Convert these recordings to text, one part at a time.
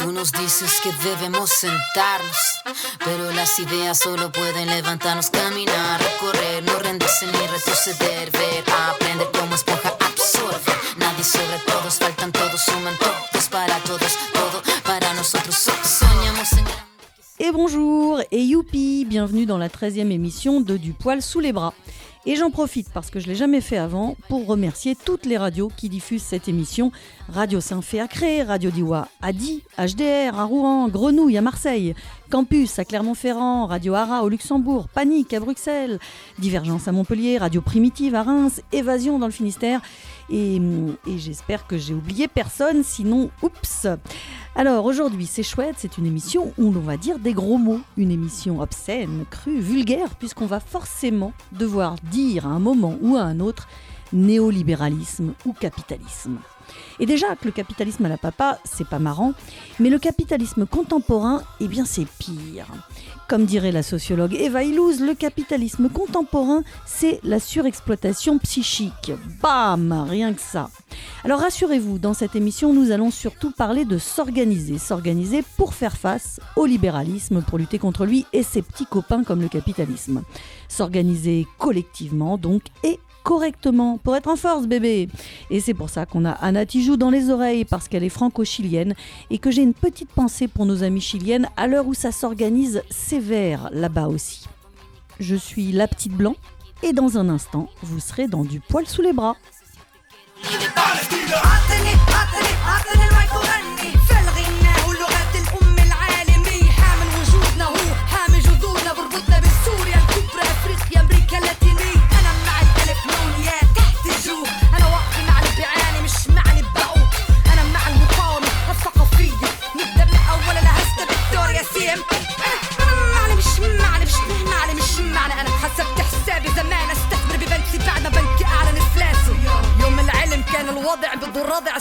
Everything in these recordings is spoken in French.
Tú nos dices que debemos sentarnos, pero las ideas solo pueden levantarnos, caminar, recorrer, no rendirse ni retroceder, ver, aprender esponja absorbe. Nadie sobre todos, faltan todos, suman todos para todos, todo para nosotros. Soñamos en Et bonjour et youpi, bienvenue dans la 13e émission de Du poil sous les bras. Et j'en profite parce que je ne l'ai jamais fait avant pour remercier toutes les radios qui diffusent cette émission. Radio Saint-Fé à Cré, Radio Diwa à Die, HDR à Rouen, Grenouille à Marseille, Campus à Clermont-Ferrand, Radio Ara au Luxembourg, Panique à Bruxelles, Divergence à Montpellier, Radio Primitive à Reims, Évasion dans le Finistère. Et, j'espère que j'ai oublié personne, sinon, oups. Alors aujourd'hui, c'est chouette, c'est une émission où l'on va dire des gros mots, une émission obscène, crue, vulgaire, puisqu'on va forcément devoir dire à un moment ou à un autre néolibéralisme ou capitalisme. Et déjà que le capitalisme à la papa, c'est pas marrant, mais le capitalisme contemporain, eh bien c'est pire. Comme dirait la sociologue Eva Illouz, le capitalisme contemporain, c'est la surexploitation psychique. Bam Rien que ça. Alors rassurez-vous, dans cette émission, nous allons surtout parler de s'organiser. S'organiser pour faire face au libéralisme, pour lutter contre lui et ses petits copains comme le capitalisme. S'organiser collectivement, donc, et correctement pour être en force bébé. Et c'est pour ça qu'on a Anna Tijoux dans les oreilles parce qu'elle est franco-chilienne et que j'ai une petite pensée pour nos amis chiliennes à l'heure où ça s'organise sévère là-bas aussi. Je suis la petite blanc et dans un instant, vous serez dans du poil sous les bras.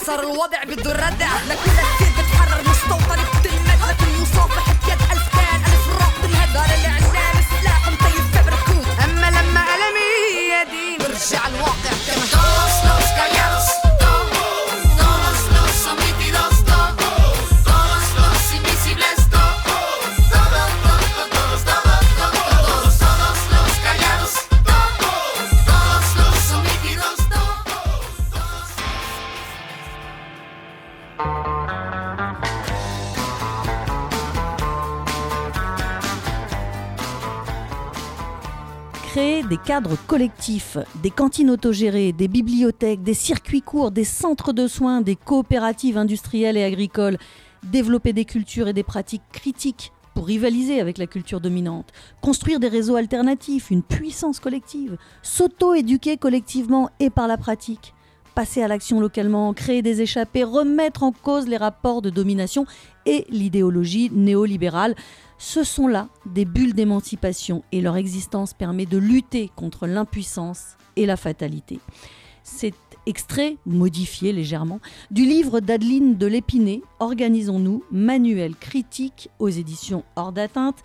صار الوضع بده الردع لكل des cadres collectifs, des cantines autogérées, des bibliothèques, des circuits courts, des centres de soins, des coopératives industrielles et agricoles, développer des cultures et des pratiques critiques pour rivaliser avec la culture dominante, construire des réseaux alternatifs, une puissance collective, s'auto-éduquer collectivement et par la pratique, passer à l'action localement, créer des échappées, remettre en cause les rapports de domination et l'idéologie néolibérale. Ce sont là des bulles d'émancipation et leur existence permet de lutter contre l'impuissance et la fatalité. C'est extrait, modifié légèrement, du livre d'Adeline de l'Épinay, Organisons-nous, manuel critique aux éditions Hors d'atteinte.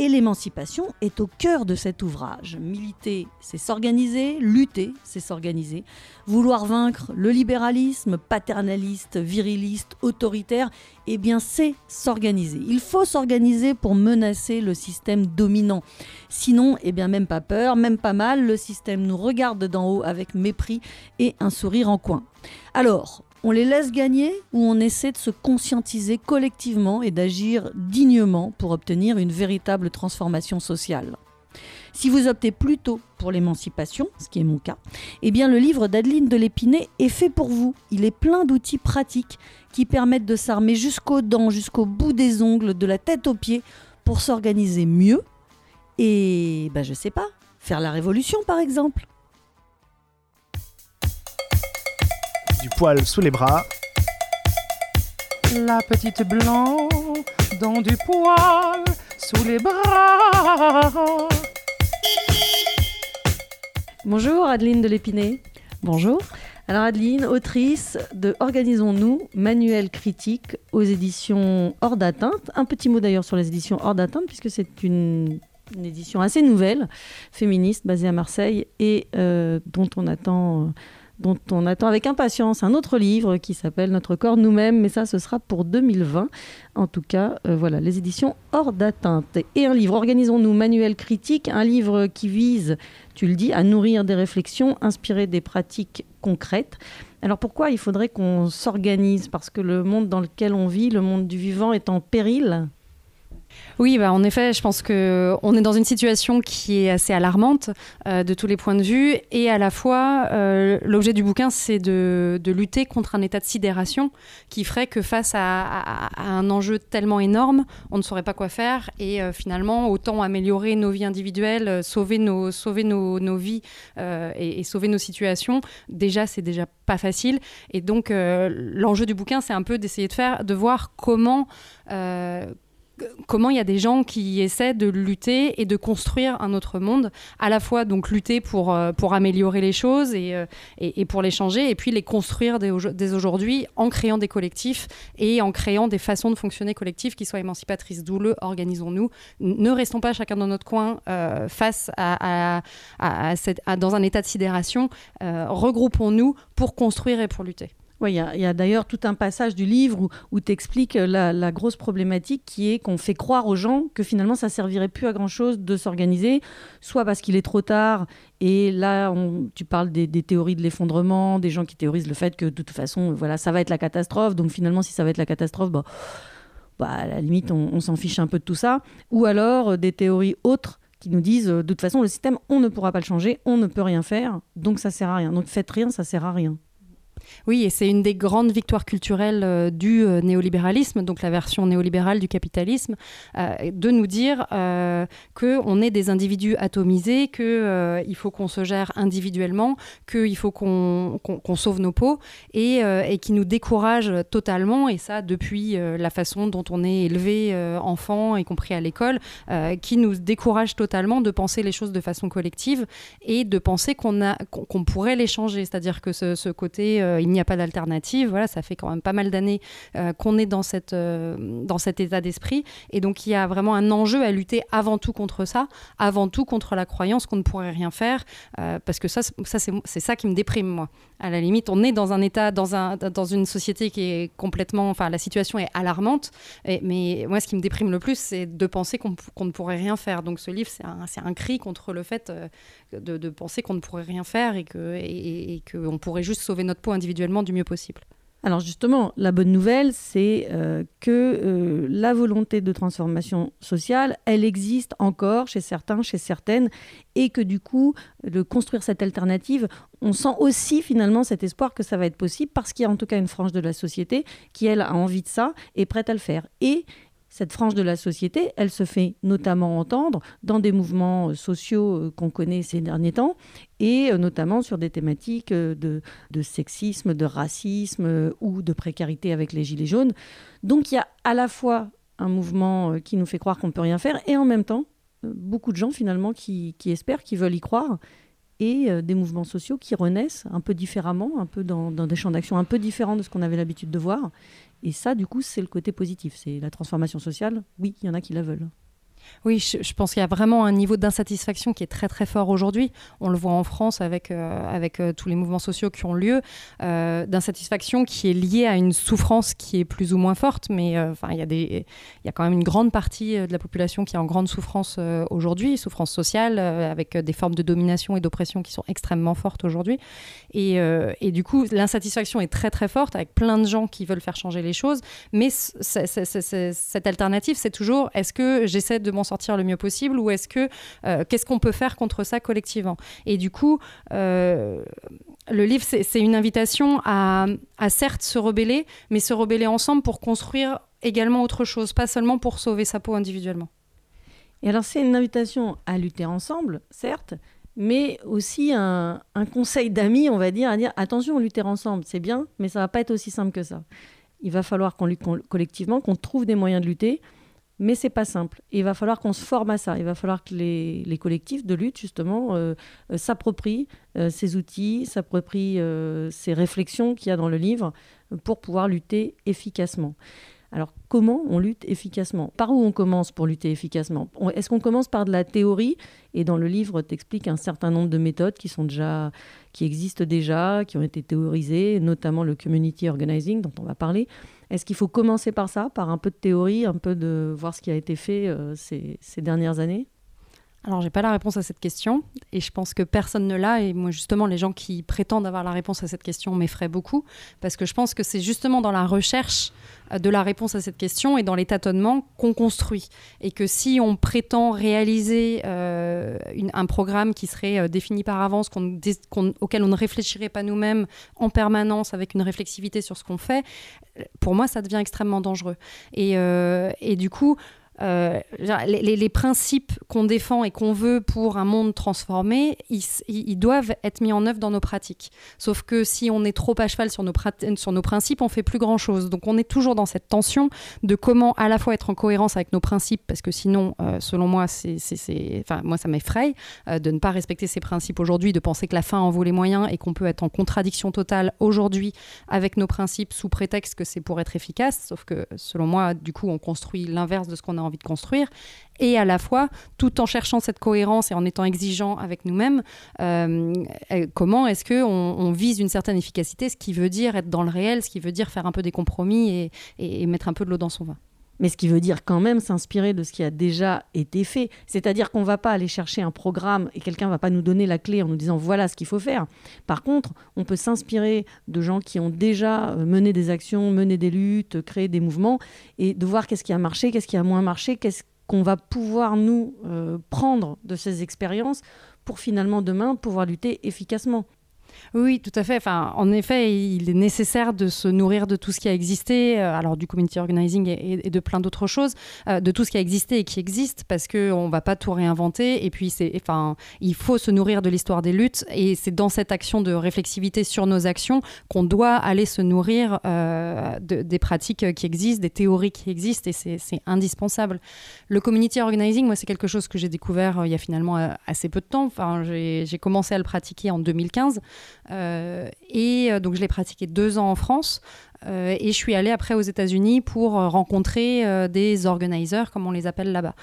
Et l'émancipation est au cœur de cet ouvrage. Militer, c'est s'organiser, lutter, c'est s'organiser. Vouloir vaincre le libéralisme paternaliste, viriliste, autoritaire, eh bien c'est s'organiser. Il faut s'organiser pour menacer le système dominant. Sinon, eh bien même pas peur, même pas mal, le système nous regarde d'en haut avec mépris et un sourire en coin. Alors, on les laisse gagner ou on essaie de se conscientiser collectivement et d'agir dignement pour obtenir une véritable transformation sociale si vous optez plutôt pour l'émancipation, ce qui est mon cas, eh bien le livre d'Adeline de l'Épinay est fait pour vous. Il est plein d'outils pratiques qui permettent de s'armer jusqu'aux dents, jusqu'au bout des ongles, de la tête aux pieds, pour s'organiser mieux et, ben, je sais pas, faire la révolution par exemple. Du poil sous les bras. La petite blanc dans du poil sous les bras. Bonjour Adeline de l'Épinay. Bonjour. Alors Adeline, autrice de Organisons-nous, manuel critique aux éditions Hors d'atteinte. Un petit mot d'ailleurs sur les éditions Hors d'atteinte, puisque c'est une, une édition assez nouvelle, féministe, basée à Marseille, et euh, dont on attend dont on attend avec impatience un autre livre qui s'appelle Notre corps nous-mêmes, mais ça ce sera pour 2020. En tout cas, euh, voilà, les éditions hors d'atteinte. Et un livre, Organisons-nous, manuel critique, un livre qui vise, tu le dis, à nourrir des réflexions, inspirer des pratiques concrètes. Alors pourquoi il faudrait qu'on s'organise? Parce que le monde dans lequel on vit, le monde du vivant, est en péril? Oui, bah, en effet, je pense qu'on est dans une situation qui est assez alarmante euh, de tous les points de vue. Et à la fois, euh, l'objet du bouquin, c'est de, lutter contre un état de sidération qui ferait que face à, un enjeu tellement énorme, on ne saurait pas quoi faire. Et euh, finalement, autant améliorer nos vies individuelles, sauver nos, vies et, et, sauver nos situations, déjà, c'est déjà pas facile. Et donc, l'enjeu du bouquin, c'est un peu d'essayer de faire, de voir comment comment il y a des gens qui essaient de lutter et de construire un autre monde, à la fois donc lutter pour, euh, pour améliorer les choses euh, et, et, pour les changer, et puis les construire dès, aujourd'hui en créant des collectifs et en créant des façons de fonctionner collectives qui soient émancipatrices. D'où le organisons-nous. Ne restons pas chacun dans notre coin euh, face à, dans un état de sidération. regroupons-nous pour construire et pour lutter. Oui, il y a, d'ailleurs tout un passage du livre où, tu expliques la, grosse problématique qui est qu'on fait croire aux gens que finalement ça servirait plus à grand-chose de s'organiser, soit parce qu'il est trop tard, et là tu parles des, théories de l'effondrement, des gens qui théorisent le fait que de toute façon voilà ça va être la catastrophe, donc finalement si ça va être la catastrophe, bah, bah à la limite on, on s'en fiche un peu de tout ça, ou alors euh, des théories autres qui nous disent euh, de toute façon le système on ne pourra pas le changer, on ne peut rien faire, donc ça sert à rien, donc faites rien, ça sert à rien. Oui, et c'est une des grandes victoires culturelles euh, du euh, néolibéralisme, donc la version néolibérale du capitalisme, euh, de nous dire qu'on est des individus atomisés, qu'il faut qu'on se gère individuellement, qu'il faut qu'on sauve nos peaux, et, qui nous décourage totalement, et ça depuis la façon dont on est élevé enfant, y compris à l'école, qui nous décourage totalement de penser les choses de façon collective et de penser qu'on pourrait les changer. C'est-à-dire que ce, côté il n'y a pas d'alternative. Voilà, ça fait quand même pas mal d'années euh, qu'on est dans, cette, euh, dans cet état d'esprit. Et donc, il y a vraiment un enjeu à lutter avant tout contre ça, avant tout contre la croyance qu'on ne pourrait rien faire, parce que ça, c'est ça qui me déprime, moi. À la limite, on est dans un état, dans, un, dans une société qui est complètement. Enfin, la situation est alarmante. Mais moi, ce qui me déprime le plus, c'est de penser qu'on ne pourrait rien faire. Donc, ce livre, c'est un, un, cri contre le fait de, penser qu'on ne pourrait rien faire et qu'on et, et pourrait juste sauver notre peau individuellement du mieux possible. Alors justement, la bonne nouvelle, c'est euh, que euh, la volonté de transformation sociale, elle existe encore chez certains, chez certaines, et que du coup, de construire cette alternative, on sent aussi finalement cet espoir que ça va être possible, parce qu'il y a en tout cas une frange de la société qui, elle, a envie de ça, et prête à le faire. Et cette frange de la société, elle se fait notamment entendre dans des mouvements euh, sociaux qu'on connaît ces derniers temps, et euh, notamment sur des thématiques de, sexisme, de racisme ou de précarité avec les Gilets jaunes. Donc il y a à la fois un mouvement qui nous fait croire qu'on ne peut rien faire, et en même temps, beaucoup de gens finalement qui, espèrent, qui veulent y croire, et des mouvements sociaux qui renaissent un peu différemment, un peu dans des champs d'action un peu différents de ce qu'on avait l'habitude de voir, et ça, du coup, c'est le côté positif. C'est la transformation sociale. Oui, il y en a qui la veulent. Oui, je, pense qu'il y a vraiment un niveau d'insatisfaction qui est très très fort aujourd'hui. On le voit en France avec, euh, avec euh, tous les mouvements sociaux qui ont lieu, euh, d'insatisfaction qui est liée à une souffrance qui est plus ou moins forte, mais enfin il y, a y a quand même une grande partie de la population qui est en grande souffrance aujourd'hui, souffrance sociale, avec des formes de domination et d'oppression qui sont extrêmement fortes aujourd'hui. Et, et, du coup, l'insatisfaction est très très forte avec plein de gens qui veulent faire changer les choses, mais cette alternative, c'est toujours est-ce que j'essaie de m'en sortir le mieux possible ou est-ce que euh, qu'est-ce qu'on peut faire contre ça collectivement? Et du coup, euh, le livre, c'est une invitation à, certes se rebeller, mais se rebeller ensemble pour construire également autre chose, pas seulement pour sauver sa peau individuellement. Et alors c'est une invitation à lutter ensemble, certes, mais aussi un, un conseil d'amis, on va dire, à dire attention, lutter ensemble, c'est bien, mais ça va pas être aussi simple que ça. Il va falloir qu'on lutte collectivement, qu'on trouve des moyens de lutter, mais c'est pas simple. il va falloir qu'on se forme à ça. Il va falloir que les, collectifs de lutte, justement, euh, euh, s'approprient euh, ces outils, s'approprient ces réflexions qu'il y a dans le livre pour pouvoir lutter efficacement. Alors comment on lutte efficacement? Par où on commence pour lutter efficacement? Est-ce qu'on commence par de la théorie? Et dans le livre, tu expliques un certain nombre de méthodes qui sont déjà, qui existent déjà, qui ont été théorisées, notamment le community organizing dont on va parler. Est-ce qu'il faut commencer par ça, par un peu de théorie, un peu de voir ce qui a été fait euh, ces, ces dernières années? Alors, j'ai pas la réponse à cette question et je pense que personne ne l'a. Et moi, justement, les gens qui prétendent avoir la réponse à cette question m'effraient beaucoup parce que je pense que c'est justement dans la recherche euh, de la réponse à cette question et dans les tâtonnements qu'on construit. Et que si on prétend réaliser euh, un programme qui serait euh, défini par avance, auquel on ne réfléchirait pas nous-mêmes en permanence avec une réflexivité sur ce qu'on fait, pour moi, ça devient extrêmement dangereux. Et du coup, euh, les, principes qu'on défend et qu'on veut pour un monde transformé, ils, doivent être mis en œuvre dans nos pratiques. Sauf que si on est trop à cheval sur nos, sur nos principes, on fait plus grand-chose. Donc on est toujours dans cette tension de comment à la fois être en cohérence avec nos principes, parce que sinon, euh, selon moi, c'est- enfin, moi ça m'effraie euh, de ne pas respecter ces principes aujourd'hui, de penser que la fin en vaut les moyens et qu'on peut être en contradiction totale aujourd'hui avec nos principes sous prétexte que c'est pour être efficace. Sauf que selon moi, du coup, on construit l'inverse de ce qu'on a envie de construire. Et à la fois, tout en cherchant cette cohérence et en étant exigeant avec nous-mêmes, euh, euh, comment est-ce qu'on on vise une certaine efficacité, ce qui veut dire être dans le réel, ce qui veut dire faire un peu des compromis et, et- et mettre un peu de l'eau dans son vin. Mais ce qui veut dire quand même s'inspirer de ce qui a déjà été fait. C'est-à-dire qu'on ne va pas aller chercher un programme et quelqu'un ne va pas nous donner la clé en nous disant voilà ce qu'il faut faire. Par contre, on peut s'inspirer de gens qui ont déjà euh, mené des actions, mené des luttes, créé des mouvements et de voir qu'est-ce qui a marché, qu'est-ce qui a moins marché, qu'est-ce qu'on va pouvoir nous euh, prendre de ces expériences pour finalement demain pouvoir lutter efficacement. Oui, tout à fait. Enfin, en effet, il est nécessaire de se nourrir de tout ce qui a existé, euh, alors du community organizing et, de plein d'autres choses, euh, de tout ce qui a existé et qui existe, parce que on va pas tout réinventer. Et puis, enfin, il faut se nourrir de l'histoire des luttes, et c'est dans cette action de réflexivité sur nos actions qu'on doit aller se nourrir euh, de- des pratiques qui existent, des théories qui existent, et c'est, indispensable. Le community organizing, moi, c'est quelque chose que j'ai découvert il y a finalement assez peu de temps. Enfin, j'ai commencé à le pratiquer en 2015. Euh, et euh, donc je l'ai pratiqué deux ans en France. Euh, et je suis allée après aux États-Unis pour euh, rencontrer euh, des organizers, comme on les appelle là-bas.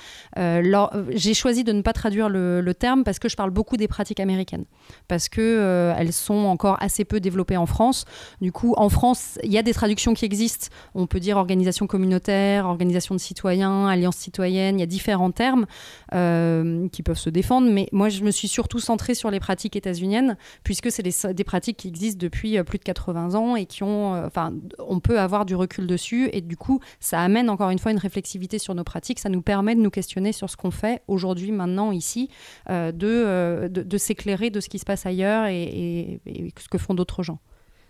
J'ai choisi de ne pas traduire le, terme parce que je parle beaucoup des pratiques américaines, parce que elles sont encore assez peu développées en France. Du coup, en France, il y a des traductions qui existent. On peut dire organisation communautaire, organisation de citoyens, alliance citoyenne. Il y a différents termes qui peuvent se défendre, mais moi, je me suis surtout centrée sur les pratiques états-uniennes puisque c'est des, pratiques qui existent depuis plus de 80 ans et qui ont, enfin, on peut avoir du recul dessus et du coup, ça amène encore une fois une réflexivité sur nos pratiques. Ça nous permet de nous questionner sur ce qu'on fait aujourd'hui, maintenant, ici, euh, de, euh, de, de s'éclairer de ce qui se passe ailleurs et, ce que font d'autres gens.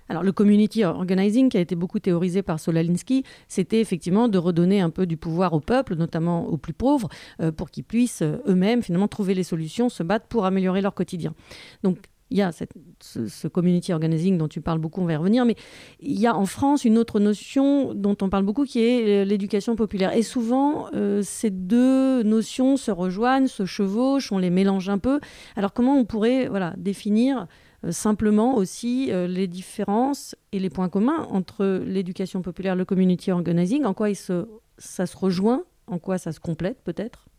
Alors le community organizing qui a été beaucoup théorisé par Solalinsky, c'était effectivement de redonner un peu du pouvoir au peuple, notamment aux plus pauvres, euh, pour qu'ils puissent eux-mêmes finalement trouver les solutions, se battre pour améliorer leur quotidien. Donc il y a ce, community organizing dont tu parles beaucoup, on va y revenir, mais il y a en France une autre notion dont on parle beaucoup qui est euh, l'éducation populaire. Et souvent, euh, ces deux notions se rejoignent, se chevauchent, on les mélange un peu. Alors comment on pourrait voilà, définir euh, simplement aussi les différences et les points communs entre l'éducation populaire, le community organizing, en quoi il se, ça se rejoint, en quoi ça se complète peut-être?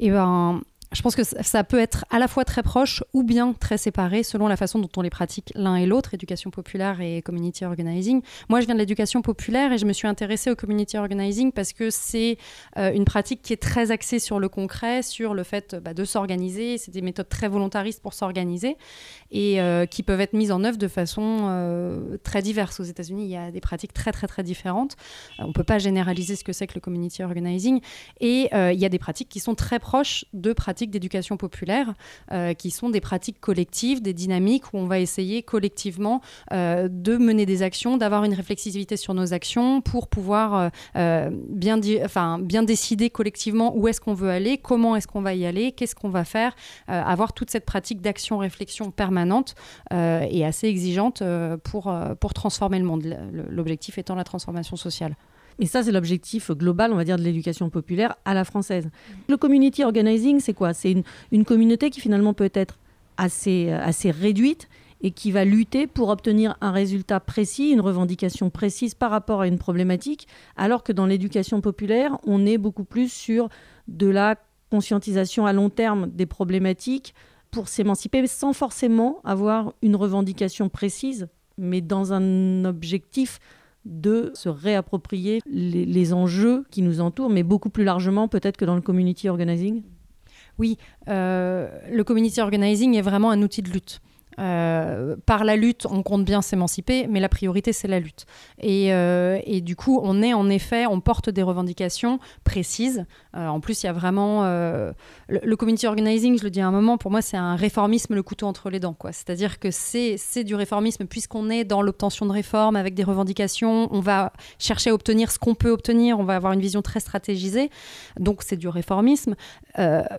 Et ben, je pense que ça- peut être à la fois très proche ou bien très séparé selon la façon dont on les pratique l'un et l'autre, éducation populaire et community organizing. Moi, je viens de l'éducation populaire et je me suis intéressée au community organizing parce que c'est euh, une pratique qui est très axée sur le concret, sur le fait bah, de s'organiser. C'est des méthodes très volontaristes pour s'organiser et euh, qui peuvent être mises en œuvre de façon euh, très diverse. Aux États-Unis, il y a des pratiques très très très différentes. Euh, on ne peut pas généraliser ce que c'est que le community organizing. Et euh, il y a des pratiques qui sont très proches de pratiques d'éducation populaire, euh, qui sont des pratiques collectives, des dynamiques où on va essayer collectivement euh, de mener des actions, d'avoir une réflexivité sur nos actions pour pouvoir euh, bien, enfin, bien décider collectivement où est-ce qu'on veut aller, comment est-ce qu'on va y aller, qu'est-ce qu'on va faire, avoir toute cette pratique d'action-réflexion permanente et assez exigeante pour, pour transformer le monde. L'objectif étant la transformation sociale. Et ça, c'est l'objectif global, on va dire, de l'éducation populaire à la française. Le community organizing, c'est quoi? C'est une, une communauté qui finalement peut être assez, euh, assez réduite et qui va lutter pour obtenir un résultat précis, une revendication précise par rapport à une problématique, alors que dans l'éducation populaire, on est beaucoup plus sur de la conscientisation à long terme des problématiques pour s'émanciper sans forcément avoir une revendication précise, mais dans un objectif de se réapproprier les, enjeux qui nous entourent, mais beaucoup plus largement peut-être que dans le community organizing? Oui, euh, le community organizing est vraiment un outil de lutte. Euh, par la lutte, on compte bien s'émanciper, mais la priorité, c'est la lutte. Et, euh, du coup, on est en effet, on porte des revendications précises. Euh, en plus, il y a vraiment le, le, community organizing, je le dis à un moment, pour moi, c'est un réformisme le couteau entre les dents. C'est-à-dire que c'est du réformisme, puisqu'on est dans l'obtention de réformes avec des revendications, on va chercher à obtenir ce qu'on peut obtenir, on va avoir une vision très stratégisée. Donc, c'est du réformisme,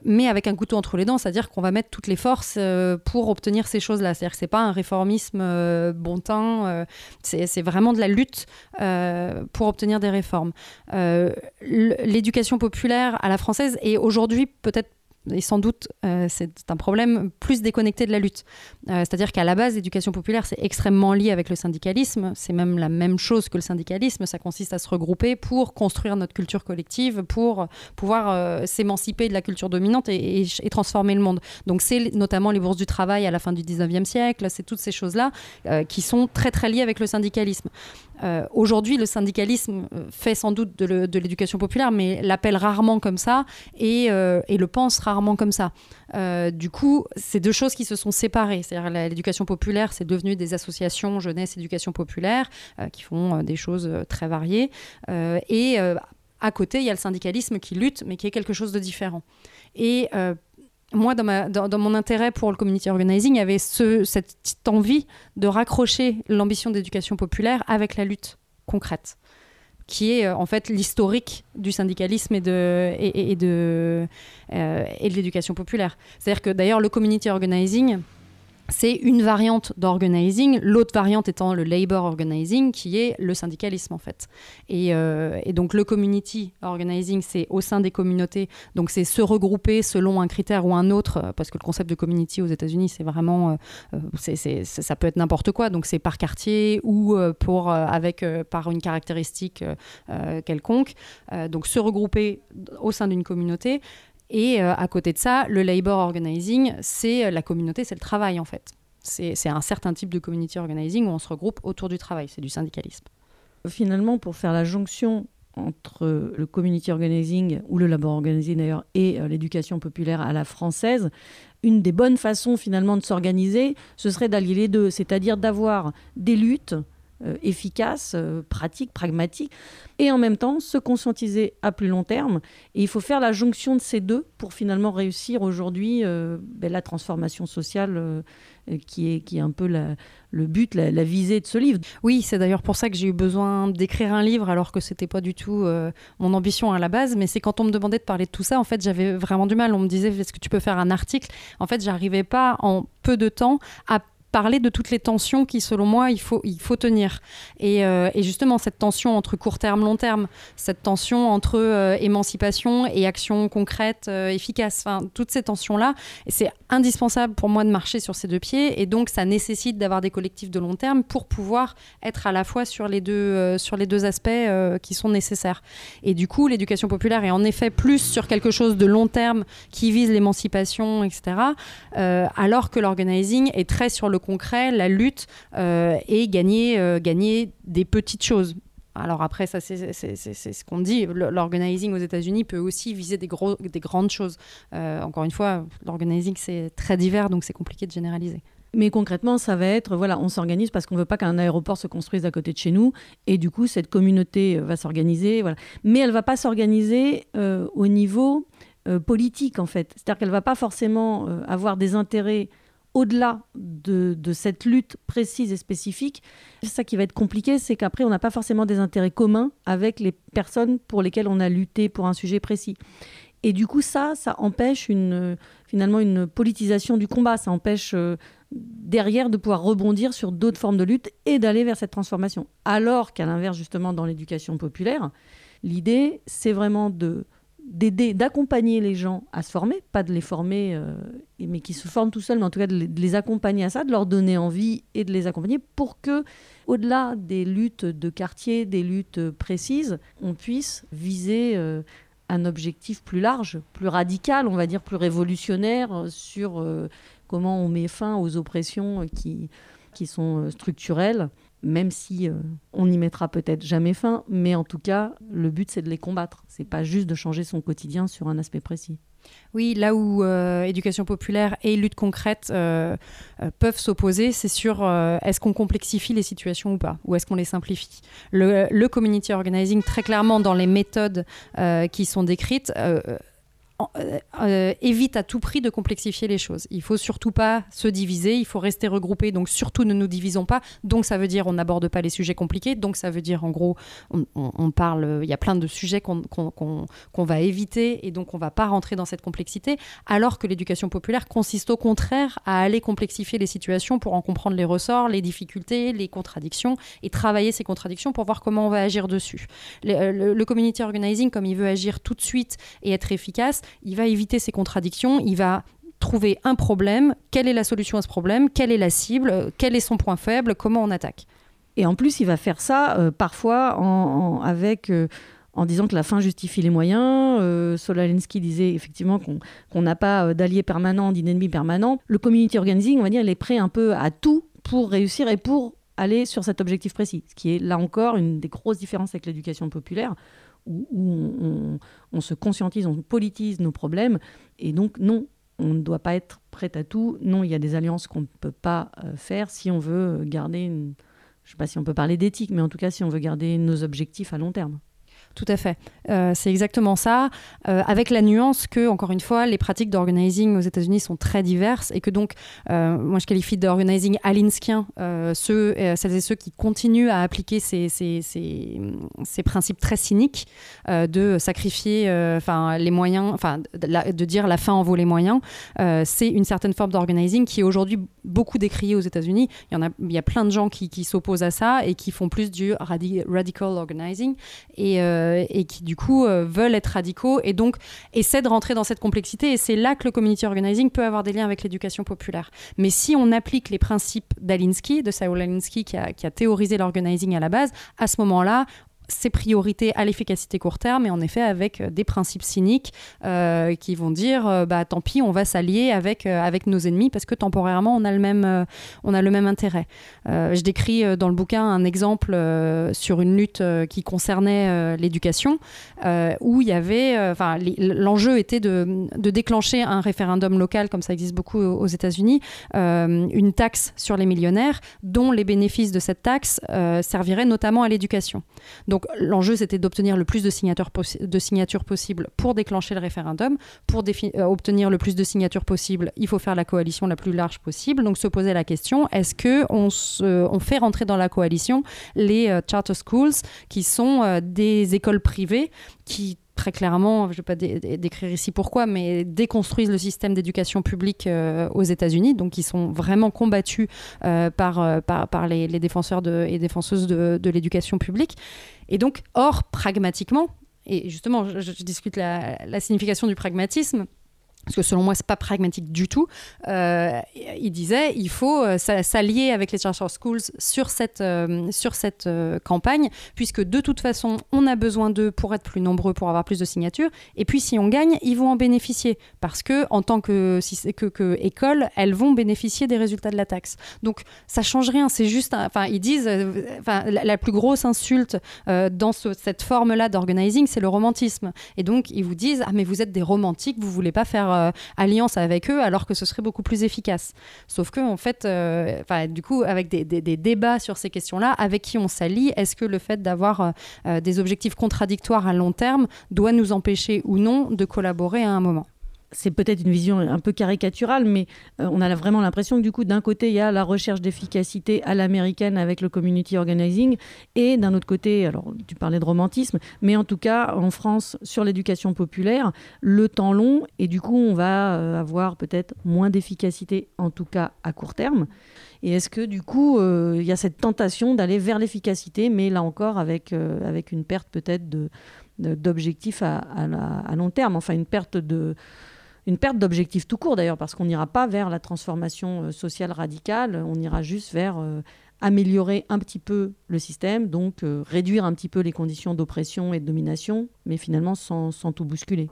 mais avec un couteau entre les dents, c'est-à-dire qu'on va mettre toutes les forces pour obtenir ces choses c'est-à-dire que c'est pas un réformisme euh, bon temps, euh, c'est vraiment de la lutte euh, pour obtenir des réformes. L'éducation populaire à la française est aujourd'hui peut-être et sans doute euh, c'est un problème plus déconnecté de la lutte. Euh, c'est-à-dire qu'à la base, l'éducation populaire, c'est extrêmement lié avec le syndicalisme. C'est même la même chose que le syndicalisme. Ça consiste à se regrouper pour construire notre culture collective, pour pouvoir euh, s'émanciper de la culture dominante et, et, et, transformer le monde. Donc c'est notamment les bourses du travail à la fin du 19e siècle, c'est toutes ces choses-là qui sont très très liées avec le syndicalisme. Euh, Aujourd'hui, le syndicalisme fait sans doute de l'éducation populaire, mais l'appelle rarement comme ça et, euh, le pense rarement comme ça. Euh, du coup, c'est deux choses qui se sont séparées. C'est-à-dire l'éducation populaire, c'est devenu des associations jeunesse éducation populaire euh, qui font euh, des choses très variées. et à côté, il y a le syndicalisme qui lutte, mais qui est quelque chose de différent. Moi, dans, mon intérêt pour le community organizing, il y avait ce, cette petite envie de raccrocher l'ambition d'éducation populaire avec la lutte concrète, qui est euh, en fait l'historique du syndicalisme et de, euh, et de l'éducation populaire. C'est-à-dire que d'ailleurs, le community organizing, c'est une variante d'organizing, l'autre variante étant le labor organizing, qui est le syndicalisme en fait. Et, euh, et donc le community organizing, c'est au sein des communautés, donc c'est se regrouper selon un critère ou un autre, euh, parce que le concept de community aux États-Unis, c'est vraiment, euh, ça peut être n'importe quoi, donc c'est par quartier ou pour, avec, par une caractéristique quelconque. donc se regrouper au sein d'une communauté. Et euh, à côté de ça, le labor organizing, c'est la communauté, c'est le travail en fait. C'est un certain type de community organizing où on se regroupe autour du travail, c'est du syndicalisme. Finalement, pour faire la jonction entre le community organizing ou le labor organizing d'ailleurs et euh, l'éducation populaire à la française, une des bonnes façons finalement de s'organiser, ce serait d'allier les deux, c'est-à-dire d'avoir des luttes euh, efficaces, euh, pratiques, pragmatiques, et en même temps se conscientiser à plus long terme. Et il faut faire la jonction de ces deux pour finalement réussir aujourd'hui euh, ben, la transformation sociale qui, est, qui est un peu le but, la, visée de ce livre. Oui, c'est d'ailleurs pour ça que j'ai eu besoin d'écrire un livre alors que c'était pas du tout mon ambition à la base. Mais c'est quand on me demandait de parler de tout ça, en fait, j'avais vraiment du mal. On me disait, est-ce que tu peux faire un article? En fait, j'arrivais pas en peu de temps à parler de toutes les tensions qui, selon moi, il faut, il faut tenir. Et, euh, justement, cette tension entre court terme, long terme, cette tension entre euh, émancipation et action concrète, euh, efficace, toutes ces tensions-là, c'est indispensable pour moi de marcher sur ces deux pieds. Et donc, ça nécessite d'avoir des collectifs de long terme pour pouvoir être à la fois sur les deux, euh, sur les deux aspects qui sont nécessaires. Et du coup, l'éducation populaire est en effet plus sur quelque chose de long terme qui vise l'émancipation, etc. Alors que l'organizing est très sur le concret, la lutte euh, et gagner, euh, gagner des petites choses. Alors après, ça c'est ce qu'on dit. L'organizing aux États-Unis peut aussi viser des, gros, des grandes choses. Euh, encore une fois, l'organizing c'est très divers, donc c'est compliqué de généraliser. Mais concrètement, ça va être, voilà, on s'organise parce qu'on ne veut pas qu'un aéroport se construise à côté de chez nous. Et du coup, cette communauté va s'organiser. Voilà. Mais elle ne va pas s'organiser au niveau politique, en fait. C'est-à-dire qu'elle ne va pas forcément avoir des intérêts au-delà de, cette lutte précise et spécifique, ça qui va être compliqué, c'est qu'après, on n'a pas forcément des intérêts communs avec les personnes pour lesquelles on a lutté pour un sujet précis. Et du coup, ça, ça empêche une, finalement une politisation du combat, ça empêche euh, derrière de pouvoir rebondir sur d'autres formes de lutte et d'aller vers cette transformation. Alors qu'à l'inverse, justement, dans l'éducation populaire, l'idée, c'est vraiment de d'aider, d'accompagner les gens à se former, pas de les former, euh, mais qui se forment tout seuls, mais en tout cas de les, accompagner à ça, de leur donner envie et de les accompagner pour que, au-delà des luttes de quartier, des luttes précises, on puisse viser euh, un objectif plus large, plus radical, on va dire plus révolutionnaire sur euh, comment on met fin aux oppressions qui, qui sont structurelles, même si euh, on n'y mettra peut-être jamais fin, mais en tout cas, le but c'est de les combattre. C'est pas juste de changer son quotidien sur un aspect précis. Oui, là où euh, éducation populaire et lutte concrète euh, peuvent s'opposer, c'est sur est-ce qu'on complexifie les situations ou pas, ou est-ce qu'on les simplifie. Le, community organizing, très clairement, dans les méthodes qui sont décrites, euh, euh, évite à tout prix de complexifier les choses. Il faut surtout pas se diviser, il faut rester regroupé, donc surtout ne nous divisons pas. Donc ça veut dire on n'aborde pas les sujets compliqués, donc ça veut dire en gros on, parle, il y a plein de sujets qu'on qu'on- qu'on va éviter et donc on va pas rentrer dans cette complexité, alors que l'éducation populaire consiste au contraire à aller complexifier les situations pour en comprendre les ressorts, les difficultés, les contradictions et travailler ces contradictions pour voir comment on va agir dessus. Le, euh, community organizing, comme il veut agir tout de suite et être efficace, il va éviter ces contradictions, il va trouver un problème, quelle est la solution à ce problème, quelle est la cible, quel est son point faible, comment on attaque? Et en plus, il va faire ça euh, parfois en, avec, euh, en disant que la fin justifie les moyens. Euh, disait effectivement qu'on qu'on n'a pas euh, d'alliés permanents, d'ennemis permanents. Le community organizing, on va dire, il est prêt un peu à tout pour réussir et pour aller sur cet objectif précis. Ce qui est là encore une des grosses différences avec l'éducation populaire, où, on se conscientise, on politise nos problèmes. Et donc, non, on ne doit pas être prêt à tout. Non, il y a des alliances qu'on ne peut pas euh, faire si on veut garder une je ne sais pas si on peut parler d'éthique, mais en tout cas si on veut garder nos objectifs à long terme. Tout à fait. Euh, c'est exactement ça, euh, avec la nuance que, encore une fois, les pratiques d'organizing aux États-Unis sont très diverses et que donc, euh, moi je qualifie d'organizing alinskien ceux, celles et ceux qui continuent à appliquer ces, ces, ces, principes très cyniques de sacrifier enfin les moyens, enfin de, dire la fin en vaut les moyens. C'est une certaine forme d'organizing qui est aujourd'hui beaucoup décriée aux États-Unis. Il y en a, il y a plein de gens qui, s'opposent à ça et qui font plus du radi- radical organizing et, et qui du coup euh, veulent être radicaux et donc essaient de rentrer dans cette complexité et c'est là que le community organizing peut avoir des liens avec l'éducation populaire. Mais si on applique les principes d'Alinsky, de Saul Alinsky qui a, qui a théorisé l'organizing à la base, à ce moment-là, c'est priorité à l'efficacité court terme et en effet avec euh, des principes cyniques euh, qui vont dire euh, bah tant pis on va s'allier avec avec nos ennemis parce que temporairement on a le même on a le même intérêt. Je décris dans le bouquin un exemple sur une lutte qui concernait l'éducation, où il y avait, enfin, l'enjeu était de, de déclencher un référendum local, comme ça existe beaucoup aux États-Unis, une taxe sur les millionnaires, dont les bénéfices de cette taxe serviraient notamment à l'éducation. Donc l'enjeu, c'était d'obtenir le plus de signatures, possibles pour déclencher le référendum. Pour euh, obtenir le plus de signatures possibles, il faut faire la coalition la plus large possible. Donc se poser la question, est-ce que on, se- on fait rentrer dans la coalition les euh, charter schools, qui sont euh, des écoles privées qui très clairement, je ne vais pas dé- dé- décrire ici pourquoi, mais déconstruisent le système d'éducation publique euh, aux États-Unis, donc qui sont vraiment combattus euh, par, euh, par, par les, défenseurs et défenseuses de, l'éducation publique. Et donc, or, pragmatiquement, et justement, je, discute la signification du pragmatisme, parce que selon moi, c'est pas pragmatique du tout. Euh, il disait, il faut euh, s'a- s'allier avec les charter schools sur cette, euh, sur cette euh, campagne, puisque de toute façon, on a besoin d'eux pour être plus nombreux, pour avoir plus de signatures. Et puis, si on gagne, ils vont en bénéficier, parce que en tant que, que, école, elles vont bénéficier des résultats de la taxe. Donc, ça change rien. C'est juste, enfin, ils disent, la, plus grosse insulte dans ce- cette forme-là d'organizing, c'est le romantisme. Et donc, ils vous disent, ah mais vous êtes des romantiques, vous voulez pas faire euh, alliance avec eux alors que ce serait beaucoup plus efficace. Sauf que, en fait, euh, du coup, avec des, débats sur ces questions-là, avec qui on s'allie, est-ce que le fait d'avoir euh, des objectifs contradictoires à long terme doit nous empêcher ou non de collaborer à un moment? C'est peut-être une vision un peu caricaturale, mais euh, on a vraiment l'impression que du coup, d'un côté, il y a la recherche d'efficacité à l'américaine avec le community organizing, et d'un autre côté, alors tu parlais de romantisme, mais en tout cas, en France, sur l'éducation populaire, le temps long, et du coup, on va euh, avoir peut-être moins d'efficacité, en tout cas à court terme. Et est-ce que du coup, euh, il y a cette tentation d'aller vers l'efficacité, mais là encore avec, avec une perte peut-être de, d'objectifs à, à long terme. Enfin, une perte de une perte d'objectifs tout court d'ailleurs, parce qu'on n'ira pas vers la transformation euh, sociale radicale, on ira juste vers euh, améliorer un petit peu le système, donc euh, réduire un petit peu les conditions d'oppression et de domination, mais finalement sans, sans tout bousculer.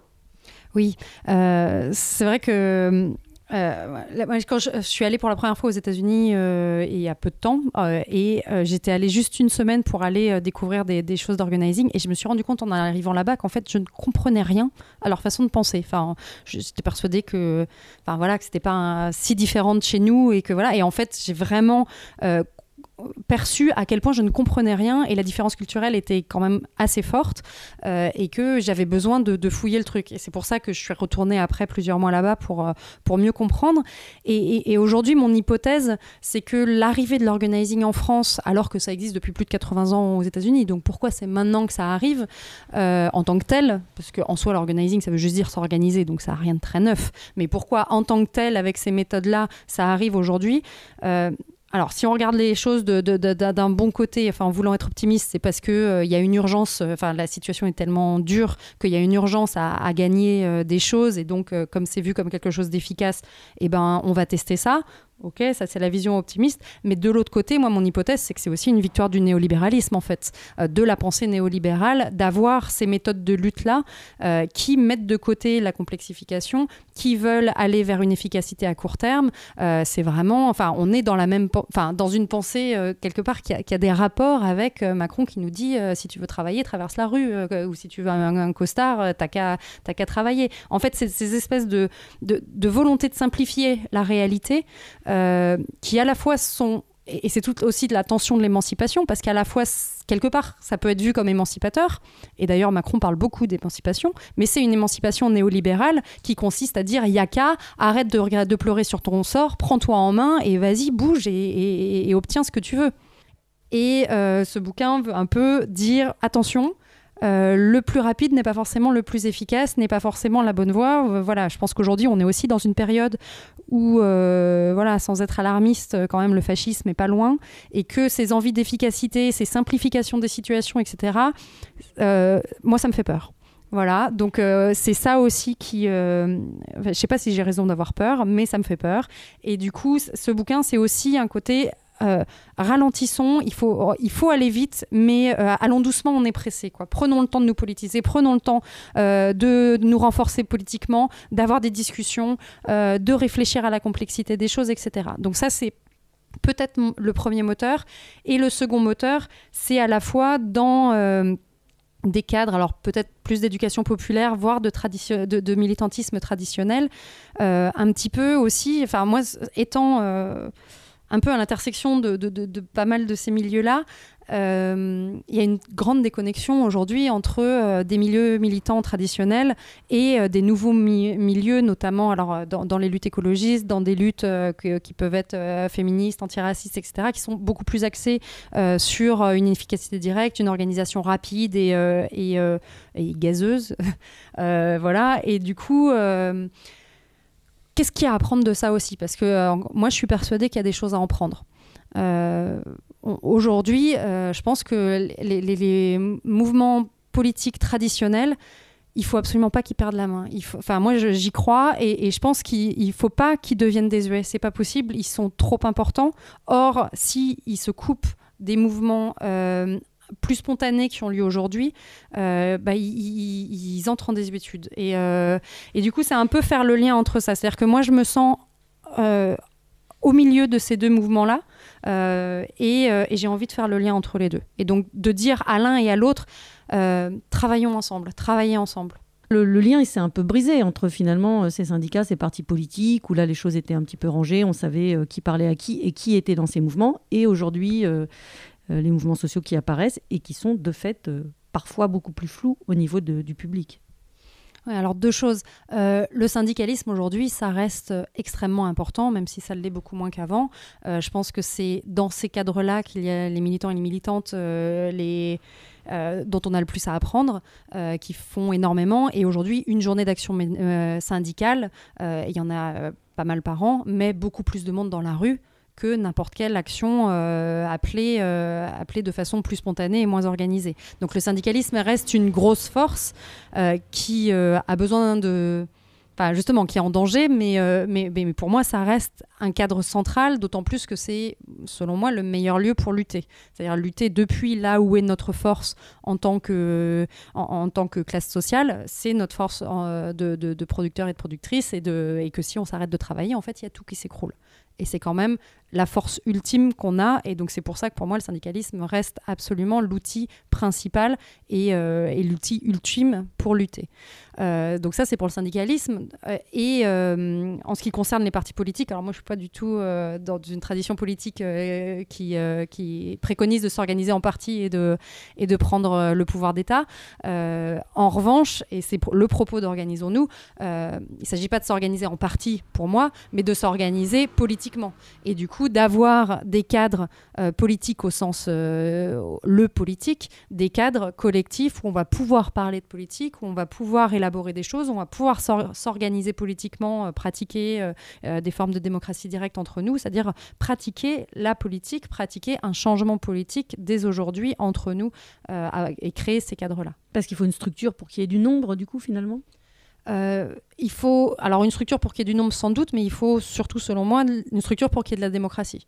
Oui, c'est vrai que euh, quand je, suis allée pour la première fois aux États-Unis euh, il y a peu de temps, euh, et j'étais allée juste une semaine pour aller découvrir des, choses d'organizing, et je me suis rendu compte en arrivant là-bas qu'en fait je ne comprenais rien à leur façon de penser. Enfin, j'étais persuadée que, enfin voilà, que c'était pas si différent de chez nous, et que voilà, et en fait j'ai vraiment perçu à quel point je ne comprenais rien et la différence culturelle était quand même assez forte euh, et que j'avais besoin de, fouiller le truc. Et c'est pour ça que je suis retournée après plusieurs mois là-bas pour, euh, pour mieux comprendre. Et, aujourd'hui, mon hypothèse, c'est que l'arrivée de l'organizing en France, alors que ça existe depuis plus de 80 ans aux États-Unis, donc pourquoi c'est maintenant que ça arrive euh, en tant que tel Parce qu'en soi, l'organizing, ça veut juste dire s'organiser, donc ça n'a rien de très neuf. Mais pourquoi en tant que tel, avec ces méthodes-là, ça arrive aujourd'hui alors, si on regarde les choses d'un bon côté, en voulant être optimiste, c'est parce que euh, y a une urgence. euh, Enfin, la situation est tellement dure qu'il y a une urgence à, gagner euh, des choses, et donc, comme c'est vu comme quelque chose d'efficace, eh ben, on va tester ça. Ok, ça c'est la vision optimiste. Mais de l'autre côté, moi, mon hypothèse, c'est que c'est aussi une victoire du néolibéralisme, en fait, euh, de la pensée néolibérale, d'avoir ces méthodes de lutte-là euh, qui mettent de côté la complexification, qui veulent aller vers une efficacité à court terme. Euh, c'est vraiment, enfin, on est dans la même, enfin, dans une pensée quelque part qui a, des rapports avec Macron qui nous dit si tu veux travailler, traverse la rue, ou si tu veux un, costard, t'as qu'à qu'à travailler. En fait, c'est ces espèces de, de, volonté de simplifier la réalité qui à la fois sont et c'est tout aussi de la tension de l'émancipation, parce qu'à la fois, quelque part, ça peut être vu comme émancipateur, et d'ailleurs Macron parle beaucoup d'émancipation, mais c'est une émancipation néolibérale qui consiste à dire, Yaka, arrête de, de pleurer sur ton sort, prends-toi en main et vas-y, bouge et obtiens ce que tu veux. Et euh, ce bouquin veut un peu dire, attention, euh, le plus rapide n'est pas forcément le plus efficace, n'est pas forcément la bonne voie. Euh, voilà, je pense qu'aujourd'hui, on est aussi dans une période où, euh, voilà, sans être alarmiste, quand même, le fascisme est pas loin, et que ces envies d'efficacité, ces simplifications des situations, etc., moi, ça me fait peur. Voilà, donc c'est ça aussi qui... euh, je sais pas si j'ai raison d'avoir peur, mais ça me fait peur. Et du coup, ce bouquin, c'est aussi un côté... euh, ralentissons, il faut, il faut aller vite, mais euh, allons doucement, on est pressé. Quoi. Prenons le temps de nous politiser, prenons le temps euh, de nous renforcer politiquement, d'avoir des discussions, de réfléchir à la complexité des choses, etc. Donc ça, c'est peut-être le premier moteur. Et le second moteur, c'est à la fois dans... des cadres, alors peut-être plus d'éducation populaire, voire de, de, de militantisme traditionnel, un petit peu aussi, enfin moi étant un peu à l'intersection de, pas mal de ces milieux-là, euh, il y a une grande déconnexion aujourd'hui entre euh, des milieux militants traditionnels et euh, des nouveaux mi- milieux, notamment alors, dans, les luttes écologistes, dans des luttes qui peuvent être féministes, antiracistes, etc., qui sont beaucoup plus axées sur une efficacité directe, une organisation rapide et, et, et gazeuse. Voilà, et du coup... Qu'est-ce qu'il y a à apprendre de ça aussi Parce que euh, moi, je suis persuadée qu'il y a des choses à en prendre. Euh, Aujourd'hui, euh, je pense que les, mouvements politiques traditionnels, il faut absolument pas qu'ils perdent la main. Enfin, moi, j'y crois et, je pense qu'il faut pas qu'ils deviennent désuets. C'est pas possible. Ils sont trop importants. Or, si ils se coupent des mouvements plus spontanés qui ont lieu aujourd'hui, euh, bah, ils, entrent en désuétude. Et, euh, et du coup, c'est un peu faire le lien entre ça. C'est-à-dire que moi, je me sens euh, au milieu de ces deux mouvements-là et, j'ai envie de faire le lien entre les deux. Et donc, de dire à l'un et à l'autre, travaillons ensemble, travaillez ensemble. Le, lien, il s'est un peu brisé entre finalement ces syndicats, ces partis politiques, où là les choses étaient un petit peu rangées, on savait qui parlait à qui et qui était dans ces mouvements, et aujourd'hui les mouvements sociaux qui apparaissent et qui sont de fait euh, parfois beaucoup plus flous au niveau du public. Alors deux choses. Euh, le syndicalisme aujourd'hui, ça reste euh, extrêmement important, même si ça l'est beaucoup moins qu'avant. Euh, je pense que c'est dans ces cadres-là qu'il y a les militants et les militantes euh, euh, dont on a le plus à apprendre, euh, qui font énormément. Et aujourd'hui, une journée d'action euh, syndicale, euh, il y en a euh, pas mal par an, mais beaucoup plus de monde dans la rue que n'importe quelle action euh, appelée, euh, appelée de façon plus spontanée et moins organisée. Donc le syndicalisme reste une grosse force euh, qui a besoin de... Enfin, justement, qui est en danger, mais, mais, mais, pour moi, ça reste un cadre central, d'autant plus que c'est, selon moi, le meilleur lieu pour lutter. C'est-à-dire lutter depuis là où est notre force en tant que, en, tant que classe sociale, c'est notre force de, de, producteurs et de productrices, et, et que si on s'arrête de travailler, en fait, il y a tout qui s'écroule. Et c'est quand même la force ultime qu'on a. Et donc c'est pour ça que pour moi, le syndicalisme reste absolument l'outil principal et, euh, l'outil ultime pour lutter. Euh, donc ça, c'est pour le syndicalisme. Euh, et en ce qui concerne les partis politiques, alors moi, je suis pas du tout dans une tradition politique qui, qui préconise de s'organiser en parti et de, et de prendre le pouvoir d'État. En revanche, et c'est le propos d'Organisons-nous, il ne s'agit pas de s'organiser en parti pour moi, mais de s'organiser politiquement. Et du coup, d'avoir des cadres euh, politiques au sens euh, le politique, des cadres collectifs où on va pouvoir parler de politique, où on va pouvoir élaborer des choses, où on va pouvoir s'or- s'organiser politiquement, euh, pratiquer des formes de démocratie directe entre nous, c'est-à-dire pratiquer la politique, pratiquer un changement politique dès aujourd'hui entre nous et créer ces cadres-là. Parce qu'il faut une structure pour qu'il y ait du nombre, du coup, finalement? Euh, il faut alors une structure pour qu'il y ait du nombre sans doute, mais il faut surtout, selon moi, une structure pour qu'il y ait de la démocratie.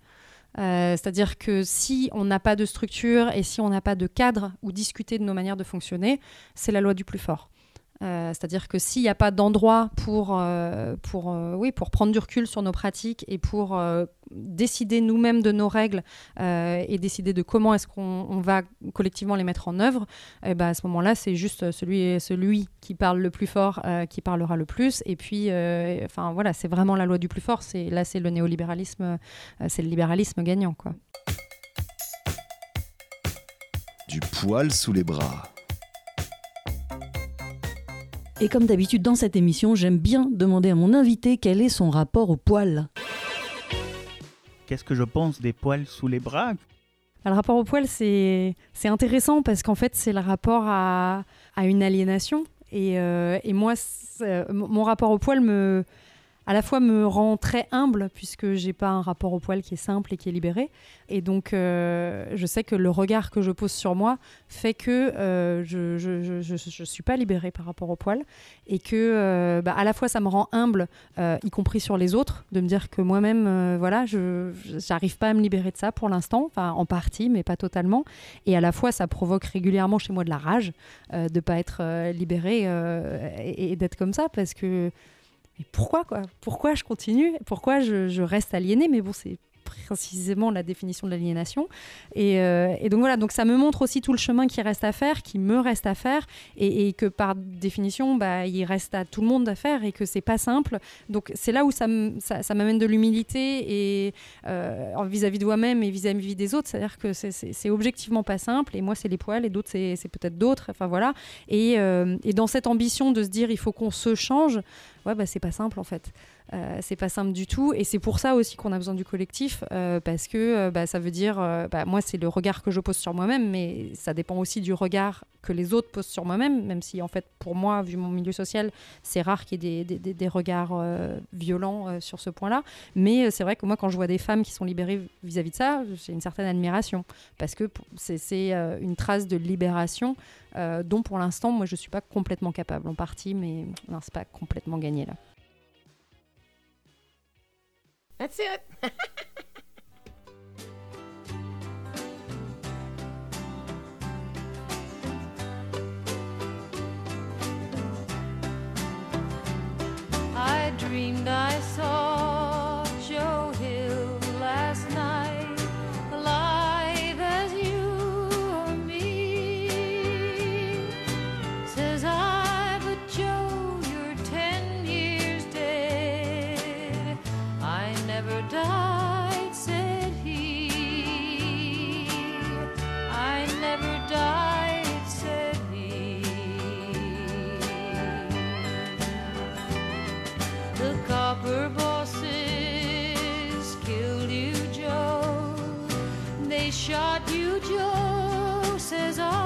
Euh, C'est-à-dire que si on n'a pas de structure et si on n'a pas de cadre où discuter de nos manières de fonctionner, c'est la loi du plus fort. Euh, C'est-à-dire que s'il n'y a pas d'endroit pour, euh, pour, euh, oui, pour prendre du recul sur nos pratiques et pour décider nous-mêmes de nos règles et décider de comment est-ce qu'on on va collectivement les mettre en œuvre, eh ben, à ce moment-là, c'est juste celui, celui qui parle le plus fort qui parlera le plus. Et puis, enfin voilà, c'est vraiment la loi du plus fort. Là, c'est le néolibéralisme, c'est le libéralisme gagnant, quoi. Du poil sous les bras. Et comme d'habitude dans cette émission, j'aime bien demander à mon invité quel est son rapport au poil. Qu'est-ce que je pense des poils sous les bras? Bah, Le rapport au poil, c'est c'est intéressant parce qu'en fait, c'est le rapport à, à une aliénation. Et, euh, et moi, euh, mon mon rapport au poil me, à la fois me rend très humble puisque j'ai pas un rapport au poil qui est simple et qui est libéré. Et donc, euh, je sais que le regard que je pose sur moi fait que euh, je, je, je, suis pas libérée par rapport au poil et que euh, bah, à la fois ça me rend humble, y compris sur les autres, de me dire que moi-même, voilà, je j'arrive pas à me libérer de ça pour l'instant, en partie, mais pas totalement. Et à la fois, ça provoque régulièrement chez moi de la rage euh, de pas être libérée et, et d'être comme ça parce que mais pourquoi quoi? Pourquoi je continue? Pourquoi je, reste aliénée? Mais bon, c'est précisément la définition de l'aliénation. Et, euh, et donc voilà, donc ça me montre aussi tout le chemin qui reste à faire, qui me reste à faire, et, que par définition, bah, il reste à tout le monde à faire et que c'est pas simple. Donc c'est là où ça, ça, m'amène de l'humilité et euh, vis-à-vis de moi-même et vis-à-vis des autres. C'est-à-dire que c'est- objectivement pas simple. Et moi, c'est les poils, et d'autres, c'est c'est peut-être d'autres. Enfin voilà. Et, euh, et dans cette ambition de se dire, il faut qu'on se change. Ouais, bah, c'est pas simple en fait. Euh, c'est pas simple du tout. Et c'est pour ça aussi qu'on a besoin du collectif euh, parce que euh, bah, ça veut dire euh, bah, moi c'est le regard que je pose sur moi-même mais ça dépend aussi du regard que les autres posent sur moi-même même si en fait pour moi vu mon milieu social c'est rare qu'il y ait des, regards violents sur ce point-là. Mais c'est vrai que moi quand je vois des femmes qui sont libérées vis-à-vis de ça j'ai une certaine admiration parce que c'est une trace de libération dont pour l'instant moi je suis pas complètement capable en partie mais non c'est pas complètement gagné là That's it. I dreamed I saw Joe, says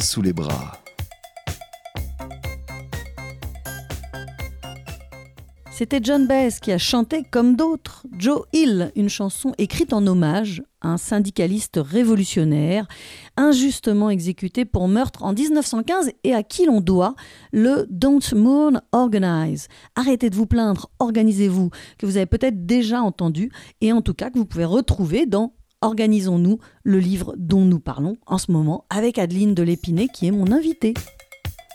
Sous les bras. C'était John Baez qui a chanté comme d'autres Joe Hill, une chanson écrite en hommage à un syndicaliste révolutionnaire injustement exécuté pour meurtre en 1915 et à qui l'on doit le Don't Mourn Organize. Arrêtez de vous plaindre, organisez-vous, que vous avez peut-être déjà entendu et en tout cas que vous pouvez retrouver dans Organisons-nous, le livre dont nous parlons en ce moment avec Adeline de l'Épinay qui est mon invitée.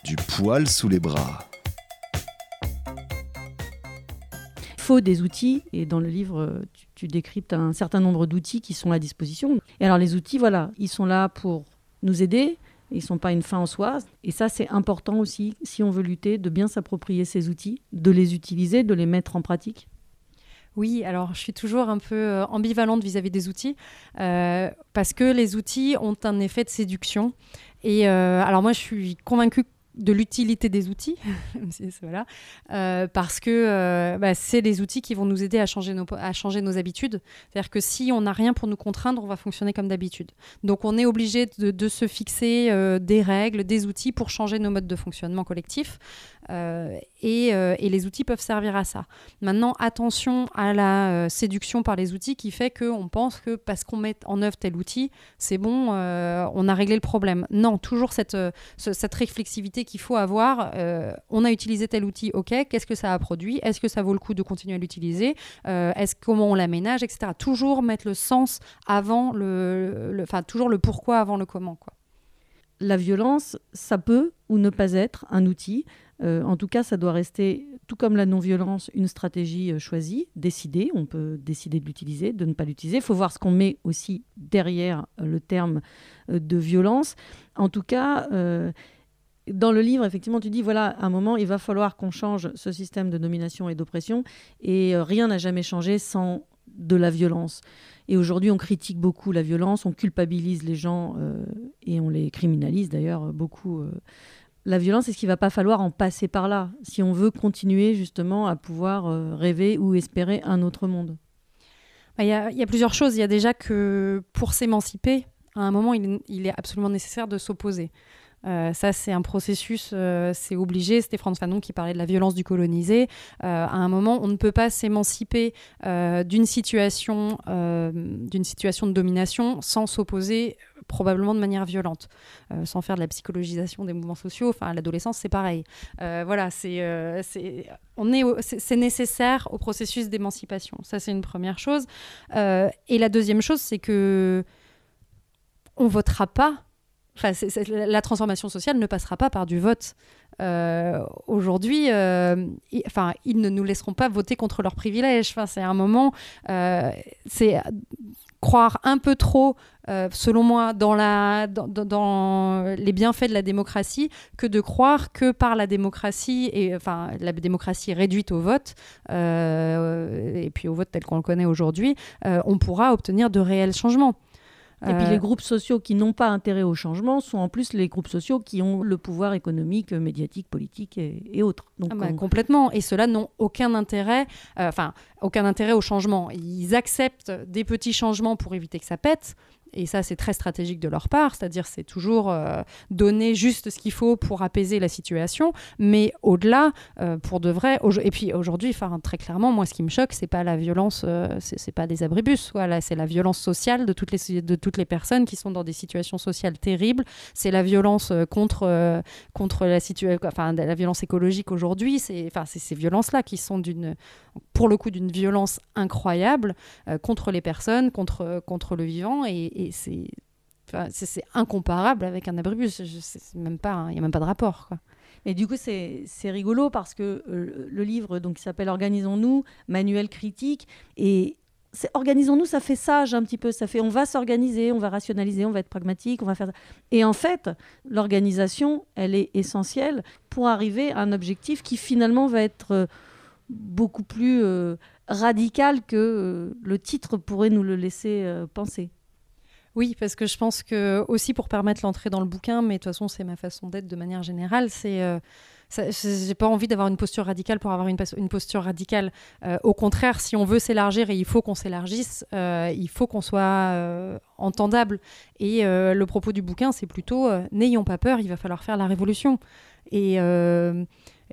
Du poil sous les bras. Il faut des outils et dans le livre tu, tu décryptes un certain nombre d'outils qui sont à disposition. Et alors les outils, voilà, ils sont là pour nous aider, ils ne sont pas une fin en soi. Et ça, c'est important aussi, si on veut lutter, de bien s'approprier ces outils, de les utiliser, de les mettre en pratique. Oui, alors je suis toujours un peu euh, ambivalente vis-à-vis des outils, euh, parce que les outils ont un effet de séduction. Et euh, alors moi, je suis convaincue de l'utilité des outils, parce que bah, c'est les outils qui vont nous aider à changer nos, habitudes. C'est-à-dire que si on n'a rien pour nous contraindre, on va fonctionner comme d'habitude. Donc on est obligé de, se fixer des règles, des outils pour changer nos modes de fonctionnement collectif. Euh, et, euh, les outils peuvent servir à ça. Maintenant, attention à la euh, séduction par les outils qui fait qu'on pense que parce qu'on met en œuvre tel outil, c'est bon, on a réglé le problème. Non, toujours cette, ce, cette réflexivité qu'il faut avoir. on a utilisé tel outil, ok, qu'est-ce que ça a produit? Est-ce que ça vaut le coup de continuer à l'utiliser? Comment on l'aménage, etc. Toujours mettre le sens avant le, enfin toujours le pourquoi avant le comment. La violence, ça peut ou ne pas être un outil. Euh, en tout cas, ça doit rester, tout comme la non-violence, une stratégie euh, choisie, décidée. On peut décider de l'utiliser, de ne pas l'utiliser. Il faut voir ce qu'on met aussi derrière euh, le terme de violence. En tout cas, dans le livre, effectivement, tu dis, voilà, à un moment, il va falloir qu'on change ce système de domination et d'oppression. Et rien n'a jamais changé sans de la violence. Et aujourd'hui, on critique beaucoup la violence, on culpabilise les gens et on les criminalise d'ailleurs beaucoup. La violence, est-ce qu'il va pas falloir en passer par là si on veut continuer justement à pouvoir euh, rêver ou espérer un autre monde? Il y, a, y, a plusieurs choses. Il y a déjà que pour s'émanciper, à un moment, il, est absolument nécessaire de s'opposer. Euh, ça, c'est un processus, euh, c'est obligé. C'était Franz Fanon qui parlait de la violence du colonisé. À un moment, on ne peut pas s'émanciper d'une situation, d'une situation de domination sans s'opposer probablement de manière violente, euh, sans faire de la psychologisation des mouvements sociaux. Enfin, l'adolescence, c'est pareil. voilà, c'est, on est, c'est, nécessaire au processus d'émancipation. Ça, c'est une première chose. et la deuxième chose, c'est que on votera pas Enfin, la transformation sociale ne passera pas par du vote. Euh, Aujourd'hui, euh, enfin, ils ne nous laisseront pas voter contre leurs privilèges. Enfin, c'est un moment, euh, c'est croire un peu trop, euh, selon moi, dans, les bienfaits de la démocratie que de croire que par la démocratie, et enfin la démocratie réduite au vote, euh, et puis au vote tel qu'on le connaît aujourd'hui, euh, on pourra obtenir de réels changements. Et puis les groupes sociaux qui n'ont pas intérêt au changement sont en plus les groupes sociaux qui ont le pouvoir économique, médiatique, politique et, et autres. Donc, ah bah, on... Complètement. Et ceux-là n'ont aucun intérêt, euh, enfin, aucun intérêt au changement. Ils acceptent des petits changements pour éviter que ça pète. Et ça, c'est très stratégique de leur part, c'est-à-dire c'est toujours euh, donner juste ce qu'il faut pour apaiser la situation, mais au-delà, euh, pour de vrai. Et puis aujourd'hui, très clairement, moi, ce qui me choque, c'est pas la violence, euh, c'est pas des abribus, voilà, c'est la violence sociale de toutes les de toutes les personnes qui sont dans des situations sociales terribles. C'est la violence contre contre la situation, la violence écologique aujourd'hui. C'est ces violences-là qui sont d'une, pour le coup, d'une violence incroyable contre les personnes, contre contre le vivant et c'est c'est incomparable avec un abribus. Il n'y a même pas de rapport. Quoi. Et du coup, c'est rigolo parce que euh, le livre donc, qui s'appelle Organisons-nous, manuel critique, et organisons-nous, ça fait sage un petit peu. Ça fait on va s'organiser, on va rationaliser, on va être pragmatique, on va faire. Et en fait, l'organisation, elle est essentielle pour arriver à un objectif qui finalement va être euh, beaucoup plus euh, radical que euh, le titre pourrait nous le laisser euh, penser. Oui, parce que je pense que aussi pour permettre l'entrée dans le bouquin, mais de toute façon c'est ma façon d'être de manière générale, c'est j'ai pas envie d'avoir une posture radicale pour avoir une, posture radicale. Au contraire, si on veut s'élargir et il faut qu'on s'élargisse, il faut qu'on soit entendable. Et le propos du bouquin, c'est plutôt n'ayons pas peur, il va falloir faire la révolution. Et,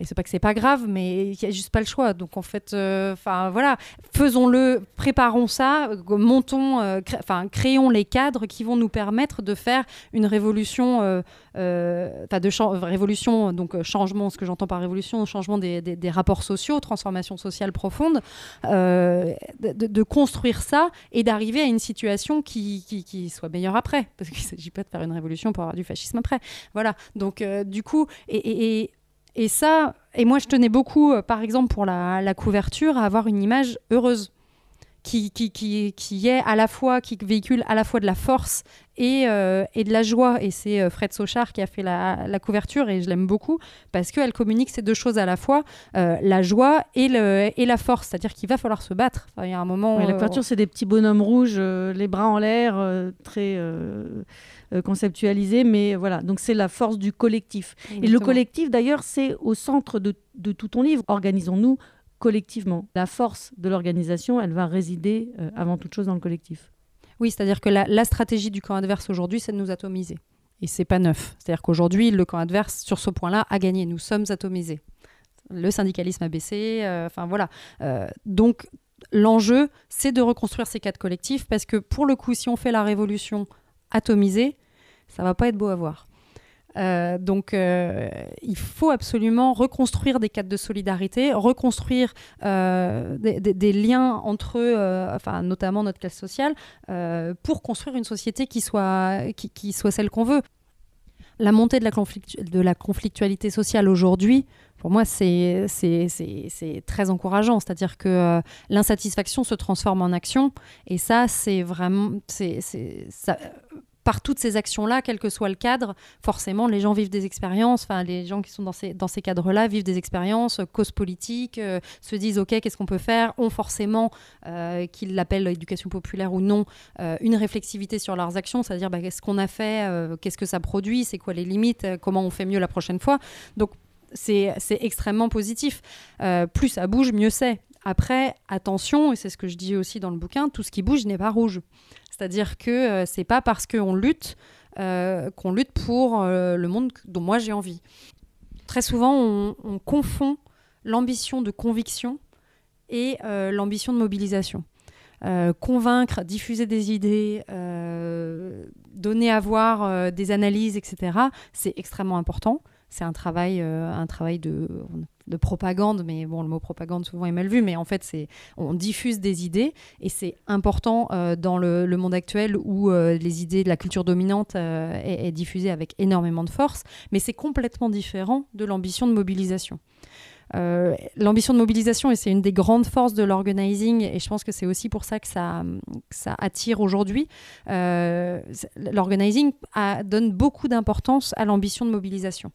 et c'est pas que c'est pas grave, mais il y a juste pas le choix. Donc en fait, euh, enfin voilà, faisons-le, préparons ça, euh, montons, euh, enfin créons les cadres qui vont nous permettre de faire une révolution, de révolution, donc changement, ce que j'entends par révolution, changement des, des- rapports sociaux, transformation sociale profonde, de, construire ça et d'arriver à une situation qui, qui, soit meilleure après, parce qu'il ne s'agit pas de faire une révolution pour avoir du fascisme après. Voilà. Donc du coup, et- et ça, et moi je tenais beaucoup, euh, par exemple pour la, la couverture, à avoir une image heureuse. Qui, qui, qui, qui est à la fois, qui véhicule à la fois de la force et, euh, et de la joie. Et c'est euh, Fred Sochard qui a fait la, la couverture et je l'aime beaucoup parce qu'elle communique ces deux choses à la fois, euh, la joie et, le, et la force. C'est-à-dire qu'il va falloir se battre. Enfin, il y a un moment. Ouais, la couverture, c'est des petits bonhommes rouges, euh, les bras en l'air, très conceptualisés, mais voilà. Donc c'est la force du collectif. Et le collectif, d'ailleurs, c'est au centre de, de tout ton livre. Organisons-nous collectivement. La force de l'organisation, elle va résider euh, avant toute chose dans le collectif. Oui, c'est-à-dire que la, stratégie du camp adverse aujourd'hui, c'est de nous atomiser. Et c'est pas neuf. C'est-à-dire qu'aujourd'hui, le camp adverse, sur ce point-là, a gagné. Nous sommes atomisés. Le syndicalisme a baissé. euh, Enfin, voilà. Euh, donc, l'enjeu, c'est de reconstruire ces cadres collectifs parce que, pour le coup, si on fait la révolution atomisée, ça va pas être beau à voir. Euh, donc, euh, il faut absolument reconstruire des cadres de solidarité, reconstruire euh, des, liens entre eux, enfin, notamment notre classe sociale, pour construire une société qui soit, qui, soit celle qu'on veut. La montée de la, conflictualité sociale aujourd'hui, pour moi, c'est très encourageant. C'est-à-dire que l'insatisfaction se transforme en action. Et ça, c'est vraiment. c'est c'est- ça- par toutes ces actions-là, quel que soit le cadre, forcément, les gens vivent des expériences. Enfin, les gens qui sont dans ces, dans ces cadres-là vivent des expériences, euh, causes politiques, euh, se disent OK, qu'est-ce qu'on peut faire? Ont forcément, euh, qu'ils l'appellent éducation populaire ou non, une réflexivité sur leurs actions, c'est-à-dire bah, qu'est-ce qu'on a fait, qu'est-ce que ça produit, c'est quoi les limites, comment on fait mieux la prochaine fois? Donc, c'est extrêmement positif. Plus ça bouge, mieux c'est. Après, attention, et c'est ce que je dis aussi dans le bouquin, tout ce qui bouge n'est pas rouge. C'est-à-dire que euh, c'est pas parce qu'on lutte euh, qu'on lutte pour euh, le monde dont moi j'ai envie. Très souvent, on, on confond l'ambition de conviction et l'ambition de mobilisation. Convaincre, diffuser des idées, donner à voir des analyses, etc., c'est extrêmement important. C'est un travail, un travail de, de propagande, mais bon, le mot propagande souvent est mal vu, mais en fait, c'est on diffuse des idées et c'est important euh, dans le, monde actuel où euh, les idées de la culture dominante euh, est, diffusée avec énormément de force, mais c'est complètement différent de l'ambition de mobilisation. Euh, l'ambition de mobilisation, et c'est une des grandes forces de l'organizing, et je pense que c'est aussi pour ça que ça, attire aujourd'hui, euh, l'organizing donne beaucoup d'importance à l'ambition de mobilisation.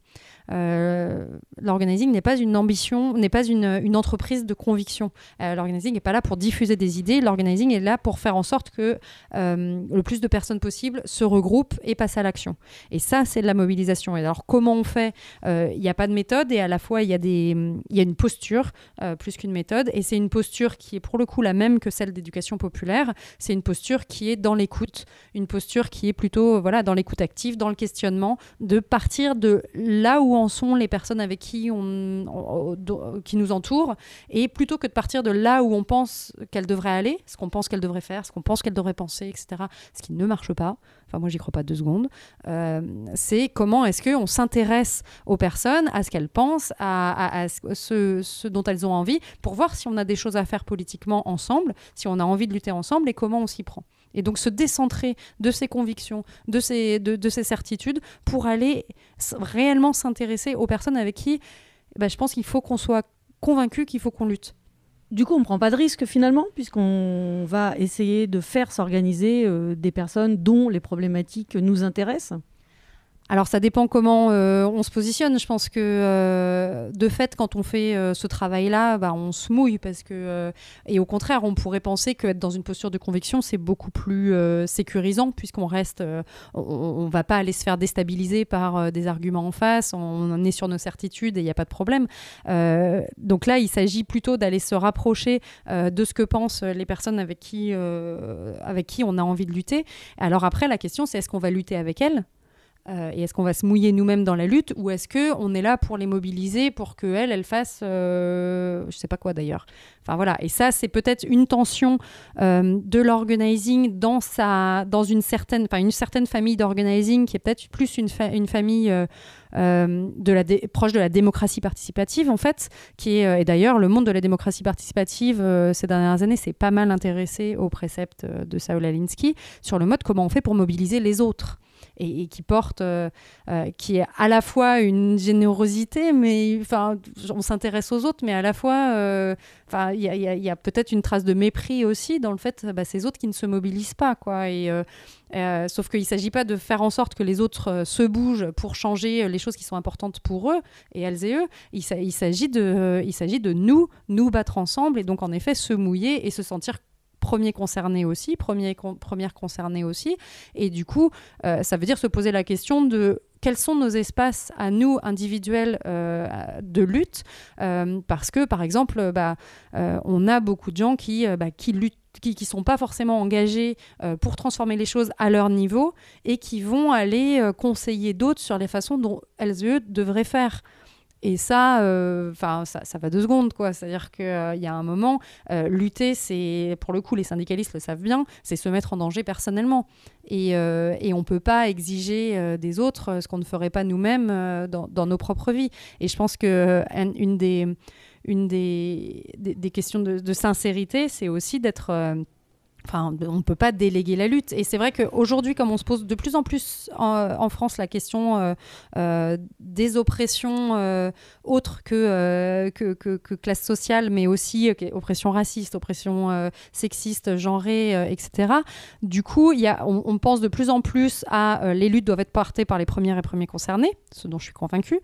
Euh, l'organizing n'est pas une ambition, n'est pas une, entreprise de conviction. Euh, n'est pas là pour diffuser des idées, l'organizing est là pour faire en sorte que euh, le plus de personnes possible se regroupent et passent à l'action. Et ça, c'est de la mobilisation. Et alors, comment on fait? Euh, Il n'y a pas de méthode et à la fois, il y, a y a une posture euh, plus qu'une méthode. Et c'est une posture qui est pour le coup la même que celle d'éducation populaire. C'est une posture qui est dans l'écoute, une posture qui est plutôt voilà, dans l'écoute active, dans le questionnement, de partir de là où en sont les personnes avec qui, on, qui nous entourent, et plutôt que de partir de là où on pense qu'elle devrait aller, ce qu'on pense qu'elle devrait faire, ce qu'on pense qu'elle devrait penser, etc., ce qui ne marche pas, enfin moi j'y crois pas deux secondes, euh, c'est comment est-ce qu'on s'intéresse aux personnes, à ce qu'elles pensent, à, ce dont elles ont envie, pour voir si on a des choses à faire politiquement ensemble, si on a envie de lutter ensemble et comment on s'y prend. Et donc se décentrer de ses convictions, de ses, de, de ses certitudes, pour aller réellement s'intéresser aux personnes avec qui bah, je pense qu'il faut qu'on soit convaincu qu'il faut qu'on lutte. Du coup, on ne prend pas de risque finalement, puisqu'on va essayer de faire s'organiser euh, des personnes dont les problématiques nous intéressent. Alors ça dépend comment euh, on se positionne. Je pense que euh, de fait, quand on fait euh, ce travail-là, bah, on se mouille parce que et au contraire, on pourrait penser qu'être dans une posture de conviction, c'est beaucoup plus sécurisant puisqu'on reste, on, on va pas aller se faire déstabiliser par des arguments en face. On, on est sur nos certitudes et il n'y a pas de problème. Donc là, il s'agit plutôt d'aller se rapprocher de ce que pensent les personnes avec qui avec qui on a envie de lutter. Alors après, la question c'est est-ce qu'on va lutter avec elles? Euh, et est-ce qu'on va se mouiller nous-mêmes dans la lutte ou est-ce que on est là pour les mobiliser pour qu'elles, elles fassent, euh, je sais pas quoi d'ailleurs. Enfin voilà. Et ça, c'est peut-être une tension euh, de l'organizing dans sa, dans une certaine, une certaine famille d'organizing qui est peut-être plus une, fa- une famille euh, proche de la démocratie participative en fait, qui est et d'ailleurs le monde de la démocratie participative ces dernières années s'est pas mal intéressé aux préceptes euh, de Saul Alinsky sur le mode comment on fait pour mobiliser les autres et, qui porte, euh, euh, qui est à la fois une générosité, mais enfin, on s'intéresse aux autres, mais à la fois, euh, enfin, il y a, peut-être une trace de mépris aussi dans le fait, bah, ces autres qui ne se mobilisent pas, quoi. Et sauf qu'il ne s'agit pas de faire en sorte que les autres se bougent pour changer les choses qui sont importantes pour eux et elles et eux. Il, s'a- il s'agit de, il s'agit de nous, nous battre ensemble et donc en effet se mouiller et se sentir premier concerné aussi, premier con- première concernée aussi. Et du coup, euh, ça veut dire se poser la question de quels sont nos espaces à nous individuels euh, de lutte Euh, parce que par exemple bah, on a beaucoup de gens qui, bah, qui luttent qui sont pas forcément engagés pour transformer les choses à leur niveau et qui vont aller conseiller d'autres sur les façons dont elles eux devraient faire. Et ça, euh, enfin, ça, va deux secondes, quoi. C'est-à-dire qu'il y a un moment, euh, lutter, c'est, pour le coup, les syndicalistes le savent bien, c'est se mettre en danger personnellement. Et, euh, et on ne peut pas exiger euh, des autres euh, ce qu'on ne ferait pas nous-mêmes euh, dans, dans nos propres vies. Et je pense que euh, un- une des, une des, des, questions de sincérité, c'est aussi d'être... Enfin, on ne peut pas déléguer la lutte. Et c'est vrai qu'aujourd'hui, comme on se pose de plus en plus en, France la question euh, euh, des oppressions euh, autres que, que, classe sociale, mais aussi oppression raciste, oppression sexiste, genrée, etc. Du coup, y a, on, pense de plus en plus à les luttes doivent être portées par les premières et premiers concernés, ce dont je suis convaincue.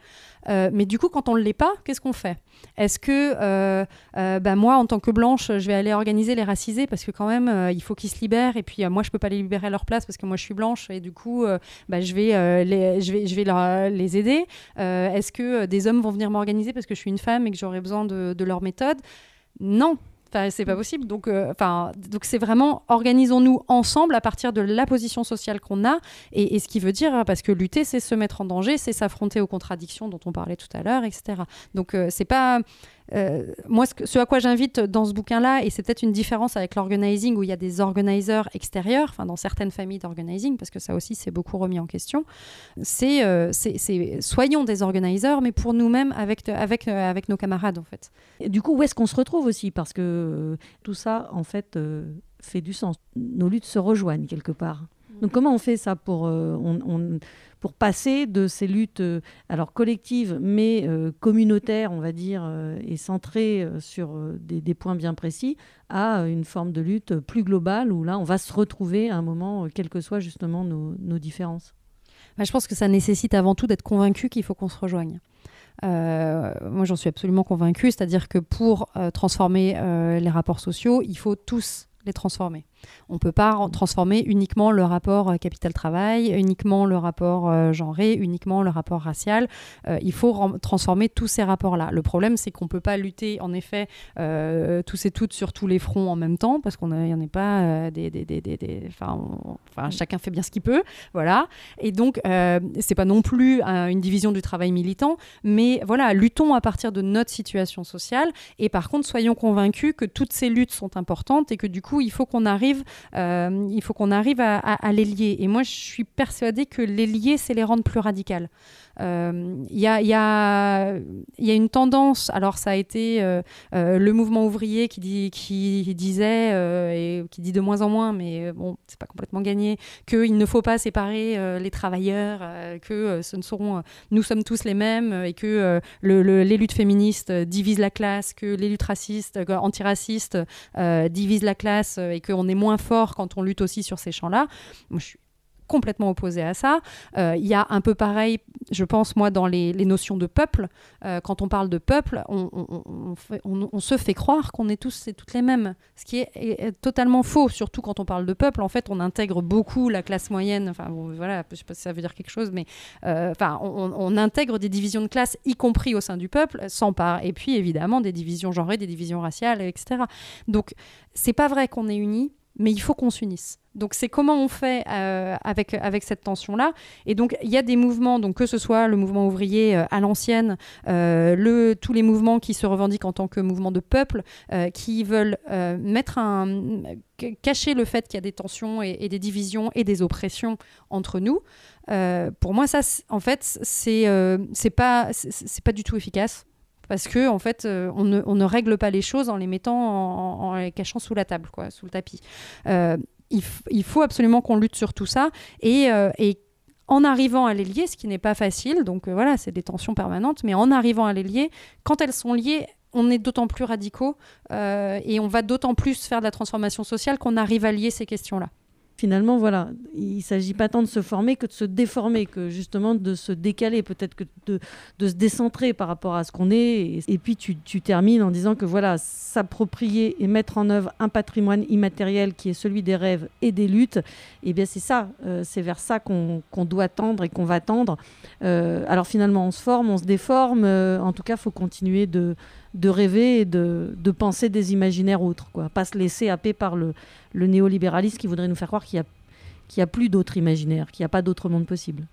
Euh, mais du coup, quand on ne l'est pas, qu'est-ce qu'on fait? Est-ce que euh, euh, bah, moi, en tant que blanche, je vais aller organiser les racisés? Parce que quand même, il faut qu'ils se libèrent. Et puis moi, je peux pas les libérer à leur place parce que moi, je suis blanche. Et du coup, bah, je vais, les, aider. Est-ce que des hommes vont venir m'organiser parce que je suis une femme et que j'aurai besoin de leur méthode? Non. Enfin, c'est pas possible. Donc, euh, donc c'est vraiment organisons-nous ensemble à partir de la position sociale qu'on a et, ce qui veut dire hein, parce que lutter, c'est se mettre en danger, c'est s'affronter aux contradictions dont on parlait tout à l'heure, etc. Donc euh, c'est pas moi ce, que- ce à quoi j'invite dans ce bouquin-là et c'est peut-être une différence avec l'organizing où il y a des organisers extérieurs, enfin dans certaines familles d'organizing parce que ça aussi c'est beaucoup remis en question. C'est euh, c'est- c'est- soyons des organisers mais pour nous-mêmes avec avec euh, avec nos camarades en fait. Et du coup, où est-ce qu'on se retrouve aussi? Parce que euh, tout ça, en fait, euh, fait du sens. Nos luttes se rejoignent quelque part. Donc comment on fait ça pour, euh, on- on- pour passer de ces luttes euh, alors collectives mais euh, communautaires, on va dire, euh, et centrées sur des, points bien précis, à une forme de lutte plus globale où là, on va se retrouver à un moment, quelles que soient justement nos, différences Bah, je pense que ça nécessite avant tout d'être convaincu qu'il faut qu'on se rejoigne. Moi, j'en suis absolument convaincue, c'est-à-dire que pour transformer les rapports sociaux, il faut tous les transformer. On ne peut pas transformer uniquement le rapport euh, capital-travail, uniquement le rapport euh, genré, uniquement le rapport racial. Euh, il faut transformer tous ces rapports-là. Le problème, c'est qu'on ne peut pas lutter, en effet, euh, tous et toutes sur tous les fronts en même temps, parce qu'il n'y en a pas des... des, des, des- des- enfin, on- enfin, chacun fait bien ce qu'il peut, voilà. Et donc, euh, c'est pas non plus une division du travail militant, mais voilà, luttons à partir de notre situation sociale. Et par contre, soyons convaincus que toutes ces luttes sont importantes et que du coup, il faut qu'on arrive, euh, il faut qu'on arrive à, les lier. Et moi, je suis persuadée que les lier, c'est les rendre plus radicales. Euh, Il y, a, il y, a, une tendance, alors ça a été euh, euh, le mouvement ouvrier qui, disait, euh, et qui dit de moins en moins, mais euh, bon, c'est pas complètement gagné, qu'il ne faut pas séparer euh, les travailleurs, euh, que euh, ce ne seront, euh, nous sommes tous les mêmes, euh, et que euh, le- le- les luttes féministes euh, divisent la classe, que les luttes racistes, euh, antiracistes euh, divisent la classe, euh, et qu'on est moins fort quand on lutte aussi sur ces champs-là. Complètement opposé à ça. Euh, Il y a un peu pareil, je pense, moi, dans les, notions de peuple. Euh, quand on parle de peuple, on, se fait croire qu'on est tous et toutes les mêmes, ce qui est, totalement faux, surtout quand on parle de peuple. En fait, on intègre beaucoup la classe moyenne. Enfin, bon, voilà, je sais pas si ça veut dire quelque chose, mais euh, on intègre des divisions de classe, y compris au sein du peuple, sans part. Et puis, évidemment, des divisions genrées, des divisions raciales, etc. Donc, c'est pas vrai qu'on est unis, mais il faut qu'on s'unisse. Donc, c'est comment on fait euh, avec, avec cette tension-là. Et donc, il y a des mouvements, donc que ce soit le mouvement ouvrier euh, à l'ancienne, euh, tous les mouvements qui se revendiquent en tant que mouvement de peuple, qui veulent mettre un, cacher le fait qu'il y a des tensions et, des divisions et des oppressions entre nous. Pour moi, ça, en fait, c'est c'est pas, pas du tout efficace. Parce que en fait, euh, on, ne, règle pas les choses en les mettant, en, cachant sous la table, quoi, sous le tapis. Euh, il, faut absolument qu'on lutte sur tout ça et, euh, et en arrivant à les lier, ce qui n'est pas facile, donc voilà, c'est des tensions permanentes, mais en arrivant à les lier, quand elles sont liées, on est d'autant plus radicaux et on va d'autant plus faire de la transformation sociale qu'on arrive à lier ces questions-là. Finalement, voilà, il ne s'agit pas tant de se former que de se déformer, que justement de se décaler, peut-être que de, de se décentrer par rapport à ce qu'on est. Et, puis tu, tu termines en disant que voilà, s'approprier et mettre en œuvre un patrimoine immatériel qui est celui des rêves et des luttes, et bien c'est ça, euh, c'est vers ça qu'on qu'on doit tendre et qu'on va tendre. Euh, alors finalement, on se forme, on se déforme, euh, en tout cas, il faut continuer de, de rêver et de, penser des imaginaires autres, quoi. pas se laisser happer par le, le néolibéralisme qui voudrait nous faire croire qu'il y a qu'il n'y a plus d'autres imaginaires, qu'il n'y a pas d'autre monde possible.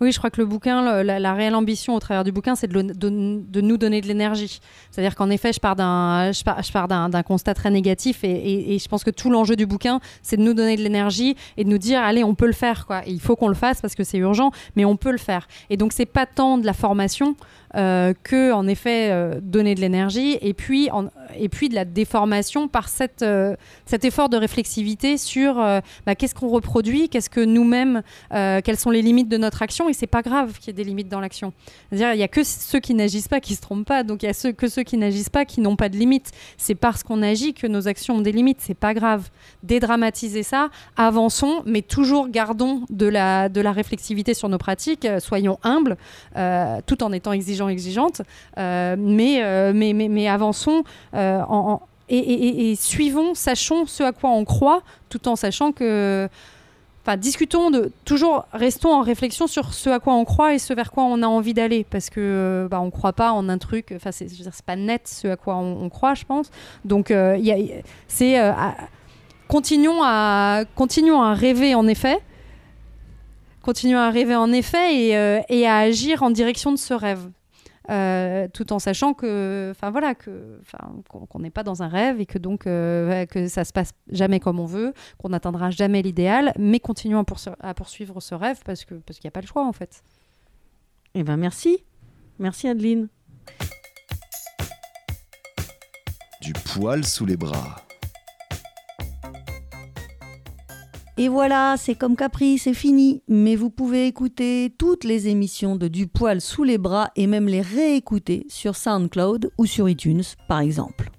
Oui, je crois que le bouquin, la, réelle ambition au travers du bouquin, c'est de, nous donner de l'énergie. C'est-à-dire qu'en effet, je pars d'un, je pars, je pars constat très négatif et, je pense que tout l'enjeu du bouquin, c'est de nous donner de l'énergie et de nous dire, allez, on peut le faire, quoi. Il faut qu'on le fasse parce que c'est urgent, mais on peut le faire. Et donc, c'est pas tant de la formation euh, que, en effet, euh, donner de l'énergie et puis, et puis de la déformation par cette, euh, cet effort de réflexivité sur euh, bah, qu'est-ce qu'on reproduit, qu'est-ce que nous-mêmes, euh, quelles sont les limites de notre action, et c'est pas grave qu'il y ait des limites dans l'action. C'est-à-dire, il y a que ceux qui n'agissent pas qui se trompent pas, donc il y a que ceux qui n'agissent pas qui n'ont pas de limites. C'est parce qu'on agit que nos actions ont des limites, c'est pas grave. Dédramatiser ça, avançons, mais toujours gardons de la, de la réflexivité sur nos pratiques, euh, soyons humbles, euh, tout en étant exigeants, exigeantes, mais, mais, mais, avançons et suivons, sachons ce à quoi on croit, tout en sachant que Enfin, discutons de toujours restons en réflexion sur ce à quoi on croit et ce vers quoi on a envie d'aller. Parce que euh, bah, on croit pas en un truc enfin c'est pas net ce à quoi on, croit je pense. Donc euh, c'est euh, continuons à continuons à rêver en effet. Continuons à rêver en effet et, et à agir en direction de ce rêve euh, tout en sachant que, enfin voilà, que, enfin, qu'on n'est pas dans un rêve et que donc euh, que ça se passe jamais comme on veut, qu'on n'atteindra jamais l'idéal, mais continuons à, poursu- à poursuivre ce rêve parce que parce qu'il n'y a pas le choix en fait. Eh bien, merci. Merci, Adeline. Du poil sous les bras. Et voilà, c'est comme Capri, c'est fini. Mais vous pouvez écouter toutes les émissions de Du poil sous les bras et même les réécouter sur SoundCloud ou sur iTunes, par exemple.